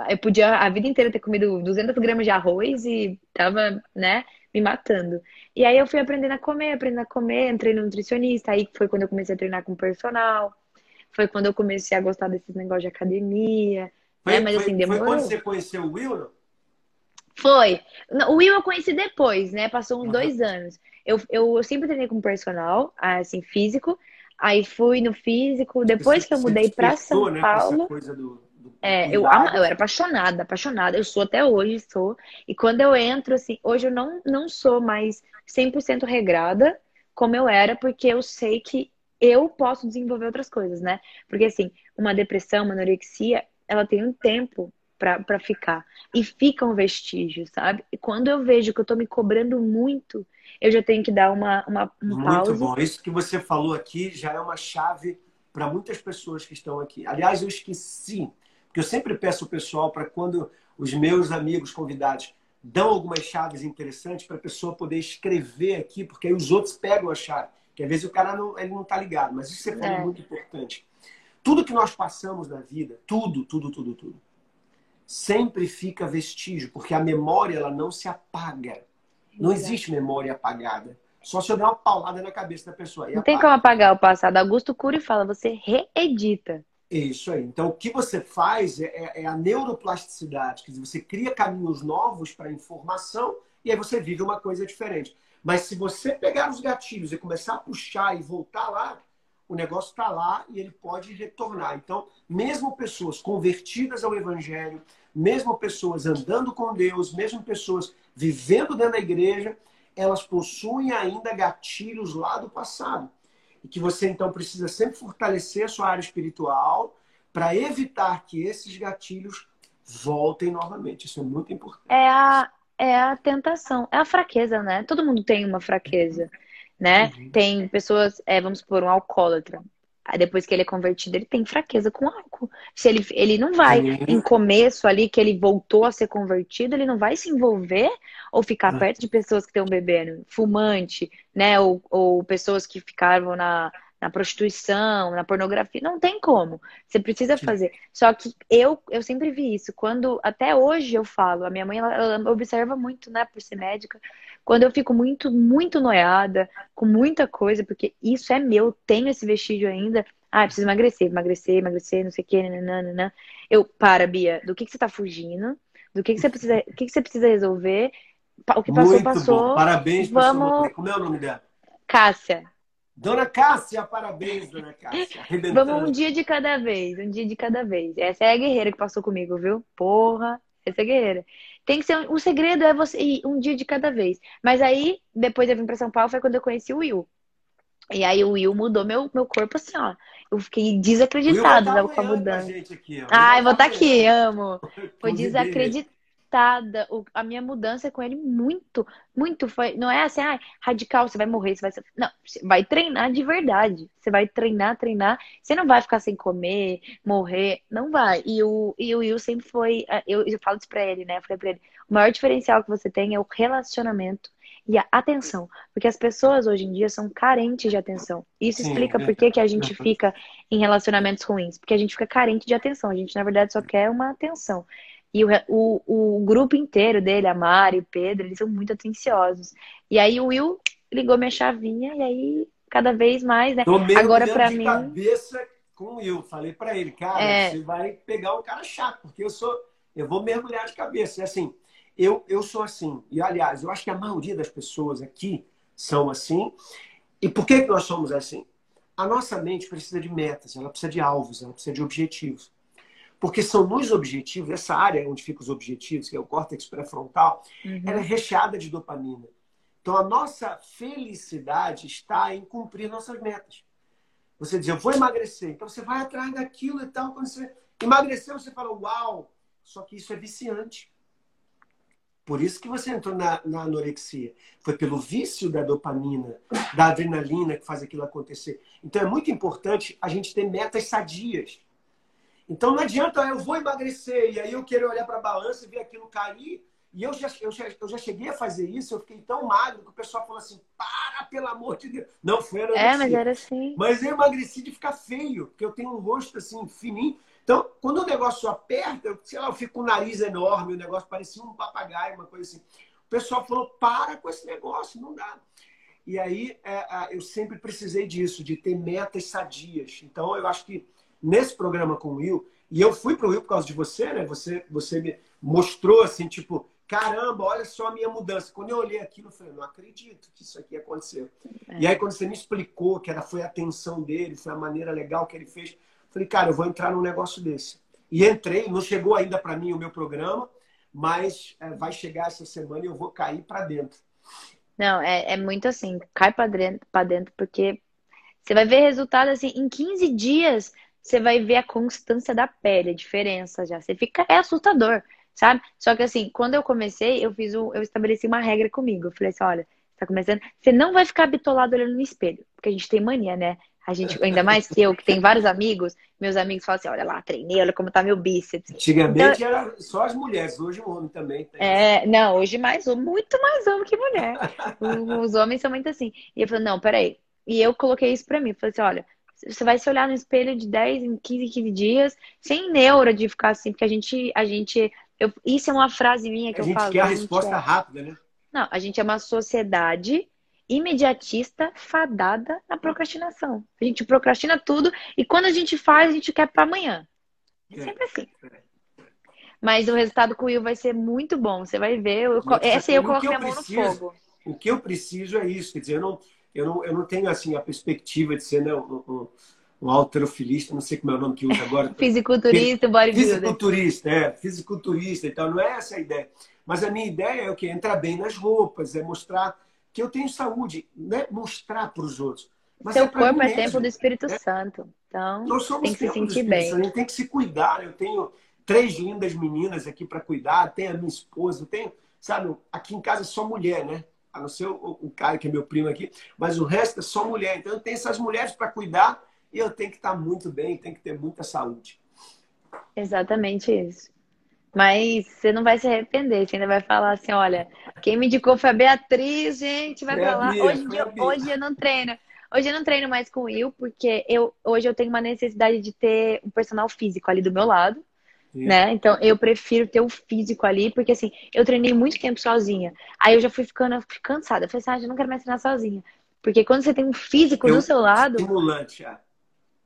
Eu podia a vida inteira ter comido 200 gramas de arroz e tava, né, me matando. E aí eu fui aprendendo a comer, aprendendo a comer, entrei no nutricionista, aí foi quando eu comecei a treinar com personal. Foi quando eu comecei a gostar desses negócios de academia. Foi, né? Mas assim, demorou. Foi quando você conheceu o Will? Foi. O Will eu conheci depois, né? Passou uns uhum. dois anos. Eu, eu, eu, sempre treinei com personal, assim, físico. Aí fui no físico. Depois você, que eu mudei para São né, Paulo. Do, do é, eu, eu era apaixonada, apaixonada. Eu sou até hoje, sou. E quando eu entro, assim, hoje eu não, não sou mais 100% regrada como eu era, porque eu sei que eu posso desenvolver outras coisas, né? Porque assim, uma depressão, uma anorexia, ela tem um tempo para ficar. E fica um vestígio, sabe? E quando eu vejo que eu tô me cobrando muito, eu já tenho que dar uma, uma um Muito bom. Isso que você falou aqui já é uma chave para muitas pessoas que estão aqui. Aliás, eu esqueci, porque eu sempre peço ao pessoal para quando os meus amigos convidados dão algumas chaves interessantes para a pessoa poder escrever aqui, porque aí os outros pegam a chave. Que às vezes o cara não, ele não tá ligado, mas isso falou é muito importante. Tudo que nós passamos na vida, tudo, tudo, tudo, tudo, sempre fica vestígio, porque a memória ela não se apaga. Não existe memória apagada. Só se eu der uma paulada na cabeça da pessoa. Não tem como apagar o passado. Augusto Cury fala, você reedita. Isso aí. Então, o que você faz é, é, é a neuroplasticidade. Quer dizer, você cria caminhos novos para a informação e aí você vive uma coisa diferente. Mas se você pegar os gatilhos e começar a puxar e voltar lá, o negócio está lá e ele pode retornar. Então, mesmo pessoas convertidas ao Evangelho, mesmo pessoas andando com Deus, mesmo pessoas vivendo dentro da igreja, elas possuem ainda gatilhos lá do passado. E que você então precisa sempre fortalecer a sua área espiritual para evitar que esses gatilhos voltem novamente. Isso é muito importante. É a, é a tentação, é a fraqueza, né? Todo mundo tem uma fraqueza, né? Uhum. Tem pessoas, é, vamos supor, um alcoólatra. Depois que ele é convertido, ele tem fraqueza com álcool. Se ele, ele não vai, uhum. em começo ali, que ele voltou a ser convertido, ele não vai se envolver ou ficar uhum. perto de pessoas que estão bebendo, fumante, né? Ou, ou pessoas que ficaram na, na prostituição, na pornografia, não tem como. Você precisa fazer. Só que eu, eu sempre vi isso. Quando até hoje eu falo, a minha mãe ela, ela observa muito, né, por ser médica. Quando eu fico muito, muito noiada, com muita coisa, porque isso é meu, tenho esse vestígio ainda. Ah, preciso emagrecer, emagrecer, emagrecer, não sei o que, nananana. Eu, para, Bia, do que, que você tá fugindo? Do que, que você precisa, o que, que você precisa resolver? o que passou, Muito passou. bom. Parabéns Vamos-. Como é o nome dela? Cássia, Dona Cássia, parabéns, Dona Cássia. Vamos um dia de cada vez, um dia de cada vez. Essa é a guerreira que passou comigo, viu? Porra, essa é a guerreira. Tem que ser, um- o segredo é você ir um dia de cada vez. Mas aí, depois eu vim pra São Paulo, foi quando eu conheci o Will. E aí o Will mudou meu, meu corpo assim, ó. Eu fiquei desacreditada tá com a mudança. aqui. Ai, vou estar tá aqui, amo. (laughs) Foi Convidei desacreditada. O- a minha mudança com ele muito, muito foi. Não é assim, ah, radical, você vai morrer, você vai. ser- Não, você vai treinar de verdade. Você vai treinar, treinar. Você não vai ficar sem comer, morrer. Não vai. E o, e o Will sempre foi. ah, Eu, eu falo isso pra ele, né? Eu falei pra ele: o maior diferencial que você tem é o relacionamento e a atenção. Porque as pessoas hoje em dia são carentes de atenção. Isso Sim, explica é. por que, que a gente fica em relacionamentos ruins. Porque a gente fica carente de atenção. A gente, na verdade, só quer uma atenção. E o, o, o grupo inteiro dele, a Mari, o Pedro, eles são muito atenciosos. E aí o Will ligou minha chavinha e aí cada vez mais, né? Mergulhando Agora, de mim- cabeça com o Will. Falei pra ele, cara, É. você vai pegar um cara chato, porque eu sou. Eu vou mergulhar de cabeça. E assim, eu, eu sou assim. E aliás, eu acho que a maioria das pessoas aqui são assim. E por que, que nós somos assim? A nossa mente precisa de metas, ela precisa de alvos, ela precisa de objetivos. Porque são nos objetivos, essa área onde ficam os objetivos, que é o córtex pré-frontal, Uhum. ela é recheada de dopamina. Então a nossa felicidade está em cumprir nossas metas. Você diz, eu vou emagrecer. Então você vai atrás daquilo e tal. Quando você emagrecer, você fala, uau! Só que isso é viciante. Por isso que você entrou na, na anorexia. Foi pelo vício da dopamina, da adrenalina que faz aquilo acontecer. Então é muito importante a gente ter metas sadias. Então não adianta, "Ah, eu vou emagrecer, e aí eu quero olhar para a balança e ver aquilo cair. E eu já, eu, já, eu já cheguei a fazer isso, eu fiquei tão magro que o pessoal falou assim: para, pelo amor de Deus. Não foi. É, mas era assim. Mas eu emagreci de ficar feio, porque eu tenho um rosto assim, fininho. Então, quando o negócio aperta, eu, sei lá, eu fico com o nariz enorme, o negócio parecia um papagaio, uma coisa assim. O pessoal falou: para com esse negócio, não dá. E aí é, é, eu sempre precisei disso, de ter metas sadias. Então, eu acho que nesse programa com o Will, e eu fui para o Will por causa de você, né? Você, você me mostrou assim, tipo, caramba, olha só a minha mudança. Quando eu olhei aquilo, eu falei, não acredito que isso aqui aconteceu. É. E aí, quando você me explicou que era, foi a atenção dele, foi a maneira legal que ele fez, eu falei, cara, eu vou entrar num negócio desse. E entrei, não chegou ainda para mim o meu programa, mas é, vai chegar essa semana e eu vou cair para dentro. Não, é, é muito assim, cai pra dentro, pra dentro, porque você vai ver resultado assim, em 15 dias você vai ver a constância da pele, a diferença já. Você fica, é assustador, sabe? Só que assim, quando eu comecei, eu fiz um, eu estabeleci uma regra comigo. Eu falei assim, olha, tá começando, você não vai ficar bitolado olhando no espelho, porque a gente tem mania, né? A gente, ainda mais que eu, que tem vários amigos, meus amigos falam assim, olha lá, treinei, olha como tá meu bíceps. Antigamente era só as mulheres, hoje o homem também tem. É, não, hoje mais, muito mais homem que mulher. (laughs) Os homens são muito assim. E eu falei, não, peraí. E eu coloquei isso pra mim. Falei assim, olha, você vai se olhar no espelho de 10 em 15, 15 dias, sem neura de ficar assim, porque a gente, a gente, eu, isso é uma frase minha que a eu gente falo. quer a a gente resposta é- rápida, né? Não, a gente é uma sociedade imediatista fadada na procrastinação. A gente procrastina tudo e quando a gente faz, a gente quer pra amanhã. É É. sempre assim. Mas o resultado com o Will vai ser muito bom. Você vai ver. Eu, essa aí eu eu minha mão no preciso- fogo. O que eu preciso é isso, quer dizer, eu não, eu não, eu não tenho assim a perspectiva de ser né, um, um, um alterofilista, não sei como é o nome que usa agora. (laughs) Fisiculturista, bodybuilder. Fisiculturista, é, fisiculturista, então não é essa a ideia. Mas a minha ideia é o que? Entrar bem nas roupas, é mostrar que eu tenho saúde, não é mostrar para os outros. Mas Seu é corpo é templo do Espírito É. Santo. Então, Nós somos tem que se sentir bem. Santo, A gente tem que se cuidar. Eu tenho três lindas meninas aqui para cuidar, tenho a minha esposa, eu tenho, sabe, aqui em casa é só mulher, né? A não ser o, o Caio, que é meu primo aqui, mas o resto é só mulher. Então eu tenho essas mulheres para cuidar e eu tenho que estar muito bem, tenho que ter muita saúde. Exatamente isso. Mas você não vai se arrepender. Você ainda vai falar assim: olha, quem me indicou foi a Beatriz, gente. Vai. Bia, Hoje, dia- hoje eu não treino. Hoje eu não treino mais com o Will, porque eu, hoje eu tenho uma necessidade de ter um personal físico ali do meu lado. Isso. né? Então eu prefiro ter o físico ali, porque assim, eu treinei muito tempo sozinha. Aí eu já fui ficando cansada. Eu falei assim, ah, eu não quero mais treinar sozinha. Porque quando você tem um físico Eu- do seu lado, Estimulante, ah.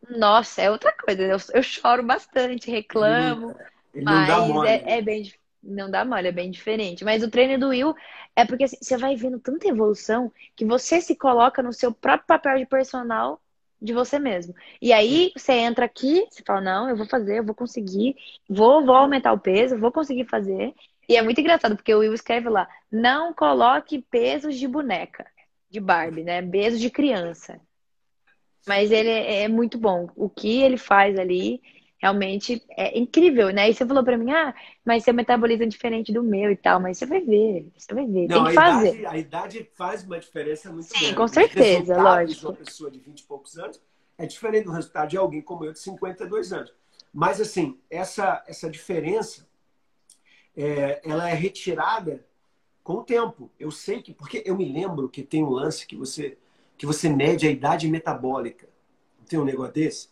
nossa, é outra coisa. Eu, eu choro bastante, reclamo, Ele mas é, é bem. Não dá mole, é bem diferente. Mas o treino do Will é porque assim, você vai vendo tanta evolução que você se coloca no seu próprio papel de personal de você mesmo. E aí você entra aqui, você fala, não, eu vou fazer, eu vou conseguir, vou, vou aumentar o peso, vou conseguir fazer. E é muito engraçado, porque o Will escreve lá, não coloque pesos de boneca, de Barbie, né? Peso de criança. Mas ele é, é muito bom. O que ele faz ali realmente é incrível, né? E você falou para mim, ah, mas seu metabolismo é diferente do meu e tal, mas você vai ver, você vai ver, Não, tem que a fazer. Idade, a idade faz uma diferença muito Sim, grande. com certeza, o lógico. de uma pessoa de 20 e poucos anos é diferente do resultado de alguém como eu de 52 anos. Mas, assim, essa, essa diferença, é, ela é retirada com o tempo. Eu sei que, porque eu me lembro que tem um lance que você, que você mede a idade metabólica. Não tem um negócio desse?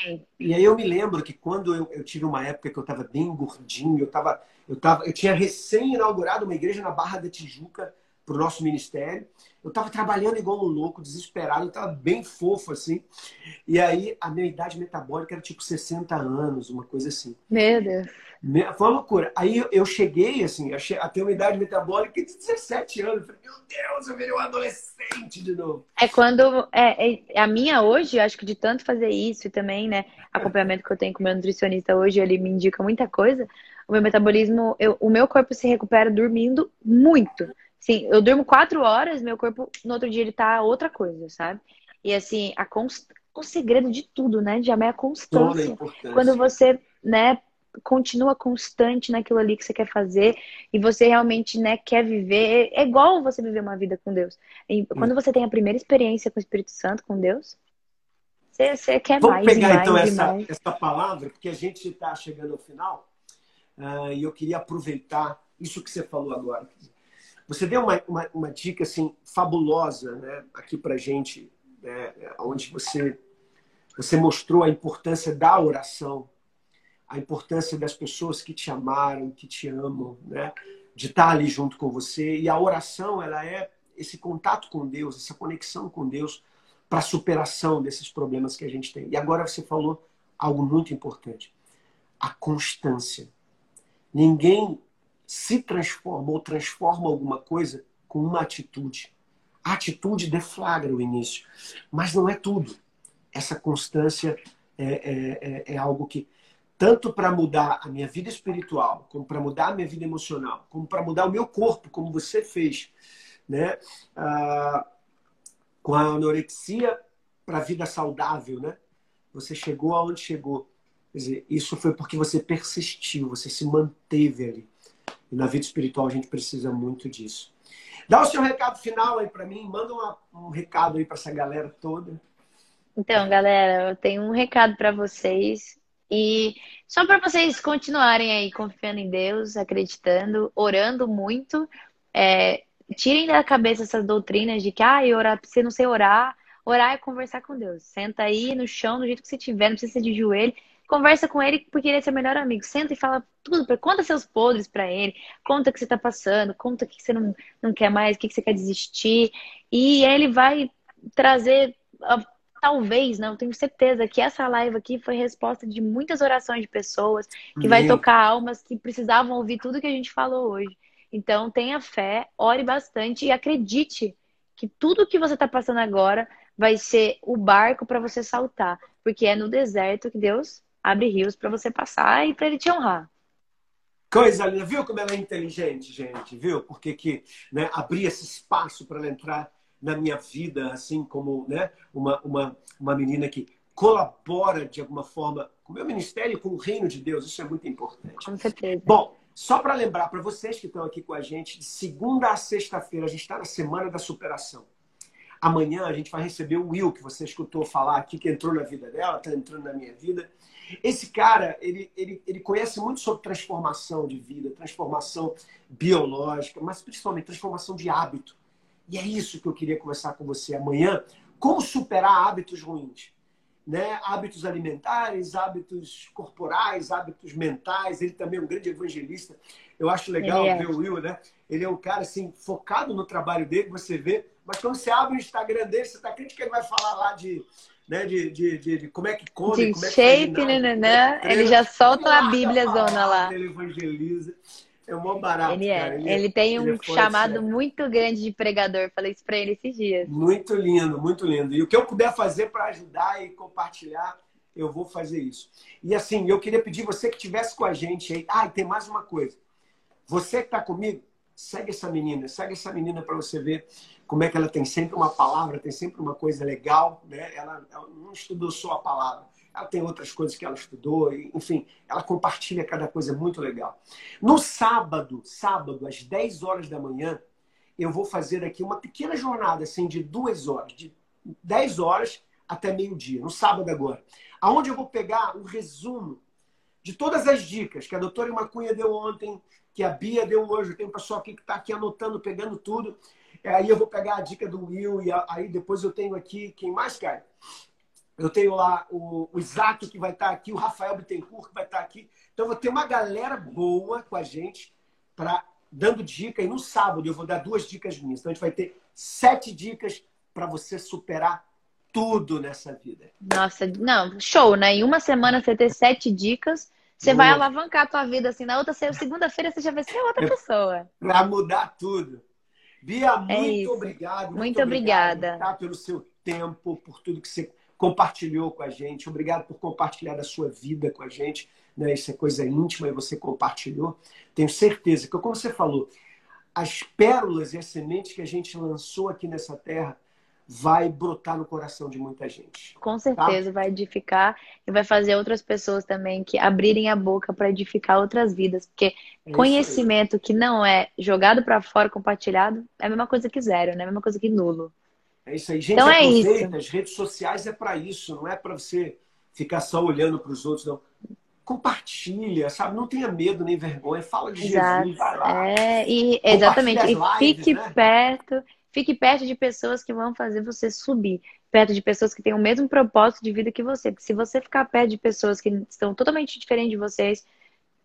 Sim. E aí eu me lembro que quando eu, eu tive uma época que eu estava bem gordinho, eu tava, eu tava, eu tinha recém inaugurado uma igreja na Barra da Tijuca para o nosso ministério. Eu estava trabalhando igual um louco, desesperado, eu estava bem fofo assim. E aí a minha idade metabólica era tipo 60 anos, uma coisa assim. Meu Deus. Foi uma loucura. Aí eu cheguei, assim, a ter uma idade metabólica de 17 anos. Falei, meu Deus, eu virei um adolescente de novo. É quando. É, é, a minha hoje, acho que de tanto fazer isso e também, né, acompanhamento que eu tenho com o meu nutricionista hoje, ele me indica muita coisa. O meu metabolismo, eu, o meu corpo se recupera dormindo muito. Sim, eu durmo quatro horas, meu corpo no outro dia ele tá outra coisa, sabe? E assim, a const... o segredo de tudo, né, Jamé, é a constância. Quando você, né, continua constante naquilo ali que você quer fazer e você realmente né, quer viver. É igual você viver uma vida com Deus. E quando você tem a primeira experiência com o Espírito Santo, com Deus, você, você quer Vamos mais. Vamos pegar mais, então essa, essa palavra, porque a gente está chegando ao final uh, e eu queria aproveitar isso que você falou agora. Você deu uma, uma, uma dica assim fabulosa né, aqui para gente, né, onde você, você mostrou a importância da oração a importância das pessoas que te amaram, que te amam, né? De estar ali junto com você. E a oração, ela é esse contato com Deus, essa conexão com Deus para a superação desses problemas que a gente tem. E agora você falou algo muito importante: a constância. Ninguém se transforma ou transforma alguma coisa com uma atitude. A atitude deflagra o início, mas não é tudo. Essa constância é, é, é, é algo que tanto para mudar a minha vida espiritual, como para mudar a minha vida emocional, como para mudar o meu corpo, como você fez, né? Ah, com a anorexia para a vida saudável, né? Você chegou aonde chegou. Quer dizer, isso foi porque você persistiu, você se manteve ali. E na vida espiritual a gente precisa muito disso. Dá o seu recado final aí para mim, manda uma, um recado aí para essa galera toda. Então, galera, eu tenho um recado para vocês e só para vocês continuarem aí confiando em Deus, acreditando, orando muito, é, tirem da cabeça essas doutrinas de que, ah, orar, você não sei orar, orar é conversar com Deus. Senta aí no chão, do jeito que você tiver, não precisa ser de joelho. Conversa com ele porque ele é seu melhor amigo. Senta e fala tudo, conta seus podres para ele, conta o que você tá passando, conta o que você não, não quer mais, o que você quer desistir. E ele vai trazer talvez, não, tenho certeza que essa live aqui foi resposta de muitas orações de pessoas, que vai tocar almas que precisavam ouvir tudo que a gente falou hoje. Então, tenha fé, ore bastante e acredite que tudo que você está passando agora vai ser o barco para você saltar, porque é no deserto que Deus abre rios para você passar e para ele te honrar. Coisa linda, viu como ela é inteligente, gente, viu? Porque que, né, abrir esse espaço para ela entrar na minha vida, assim como né, uma, uma, uma menina que colabora de alguma forma com o meu ministério e com o reino de Deus. Isso é muito importante. Com certeza. Bom, só para lembrar para vocês que estão aqui com a gente, de segunda a sexta-feira, a gente está na Semana da Superação. Amanhã a gente vai receber o Will, que você escutou falar aqui, que entrou na vida dela, está entrando na minha vida. Esse cara, ele, ele, ele conhece muito sobre transformação de vida, transformação biológica, mas principalmente transformação de hábito. E é isso que eu queria conversar com você amanhã. Como superar hábitos ruins? Né? Hábitos alimentares, hábitos corporais, hábitos mentais. Ele também é um grande evangelista. Eu acho legal é. ver o Will, né? Ele é um cara assim, focado no trabalho dele, você vê. Mas quando você abre o Instagram dele, você está crente que ele vai falar lá de, né, de, de, de, de como é que come, de como é que shape, né, né, né? Ele já solta a Bíblia zona lá. Ele evangeliza. É mó barato, ele é. cara. Ele, ele tem um chamado sério. muito grande de pregador. Falei isso pra ele esses dias. Muito lindo, muito lindo. E o que eu puder fazer para ajudar e compartilhar, eu vou fazer isso. E assim, eu queria pedir você que estivesse com a gente aí. Ah, e tem mais uma coisa. Você que está comigo, segue essa menina, segue essa menina para você ver como é que ela tem sempre uma palavra, tem sempre uma coisa legal, né? Ela, ela não estudou só a palavra, ela tem outras coisas que ela estudou, enfim, ela compartilha cada coisa muito legal. No sábado, sábado, às 10 horas da manhã, eu vou fazer aqui uma pequena jornada, assim, de duas horas, de 10 horas até meio-dia, no sábado agora, aonde eu vou pegar um resumo de todas as dicas que a doutora Macunha deu ontem, que a Bia deu hoje, tem um pessoal aqui que está aqui anotando, pegando tudo. Aí eu vou pegar a dica do Will e aí depois eu tenho aqui, quem mais, cara? Eu tenho lá o, o Isaac que vai estar tá aqui, o Rafael Bittencourt que vai estar tá aqui. Então vou ter uma galera boa com a gente para dando dica. E no sábado eu vou dar duas dicas minhas. Então a gente vai ter sete dicas para você superar tudo nessa vida. Nossa, não, show, né? Em uma semana você ter sete dicas, você vai alavancar a tua vida assim. Na outra segunda-feira você já vai ser outra pessoa. Para mudar tudo. Bia, é muito é obrigado. Muito, muito obrigada. Tá, pelo seu tempo, por tudo que você compartilhou com a gente. Obrigado por compartilhar a sua vida com a gente. Né? Isso é coisa íntima e você compartilhou. Tenho certeza que, como você falou, as pérolas e as sementes que a gente lançou aqui nessa terra vai brotar no coração de muita gente. Com certeza tá? vai edificar e vai fazer outras pessoas também que abrirem a boca para edificar outras vidas, porque é conhecimento que não é jogado para fora, compartilhado, é a mesma coisa que zero, né? É a mesma coisa que nulo. É isso aí, gente. Então é isso. As redes sociais é para isso, não é para você ficar só olhando para os outros, não. Compartilha, sabe? Não tenha medo nem vergonha. Fala de Exato. Jesus, vai lá. É, e exatamente. E lives, fique né? perto Fique perto de pessoas que vão fazer você subir, perto de pessoas que têm o mesmo propósito de vida que você. Porque se você ficar perto de pessoas que estão totalmente diferentes de vocês,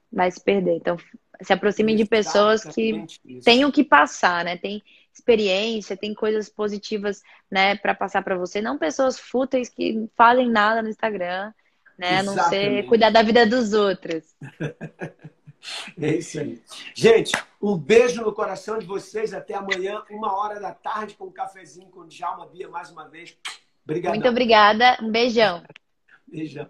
vai se perder. Então, se aproximem de pessoas que tenham que passar, né? Tem experiência, tem coisas positivas, né, para passar para você, não pessoas fúteis que não fazem nada no Instagram, né, a não ser cuidar da vida dos outros. (laughs) É isso aí. Gente, um beijo no coração de vocês. Até amanhã, uma hora da tarde, com um cafezinho com o Djalma Bia mais uma vez. Obrigado. Muito obrigada. Um beijão. beijão.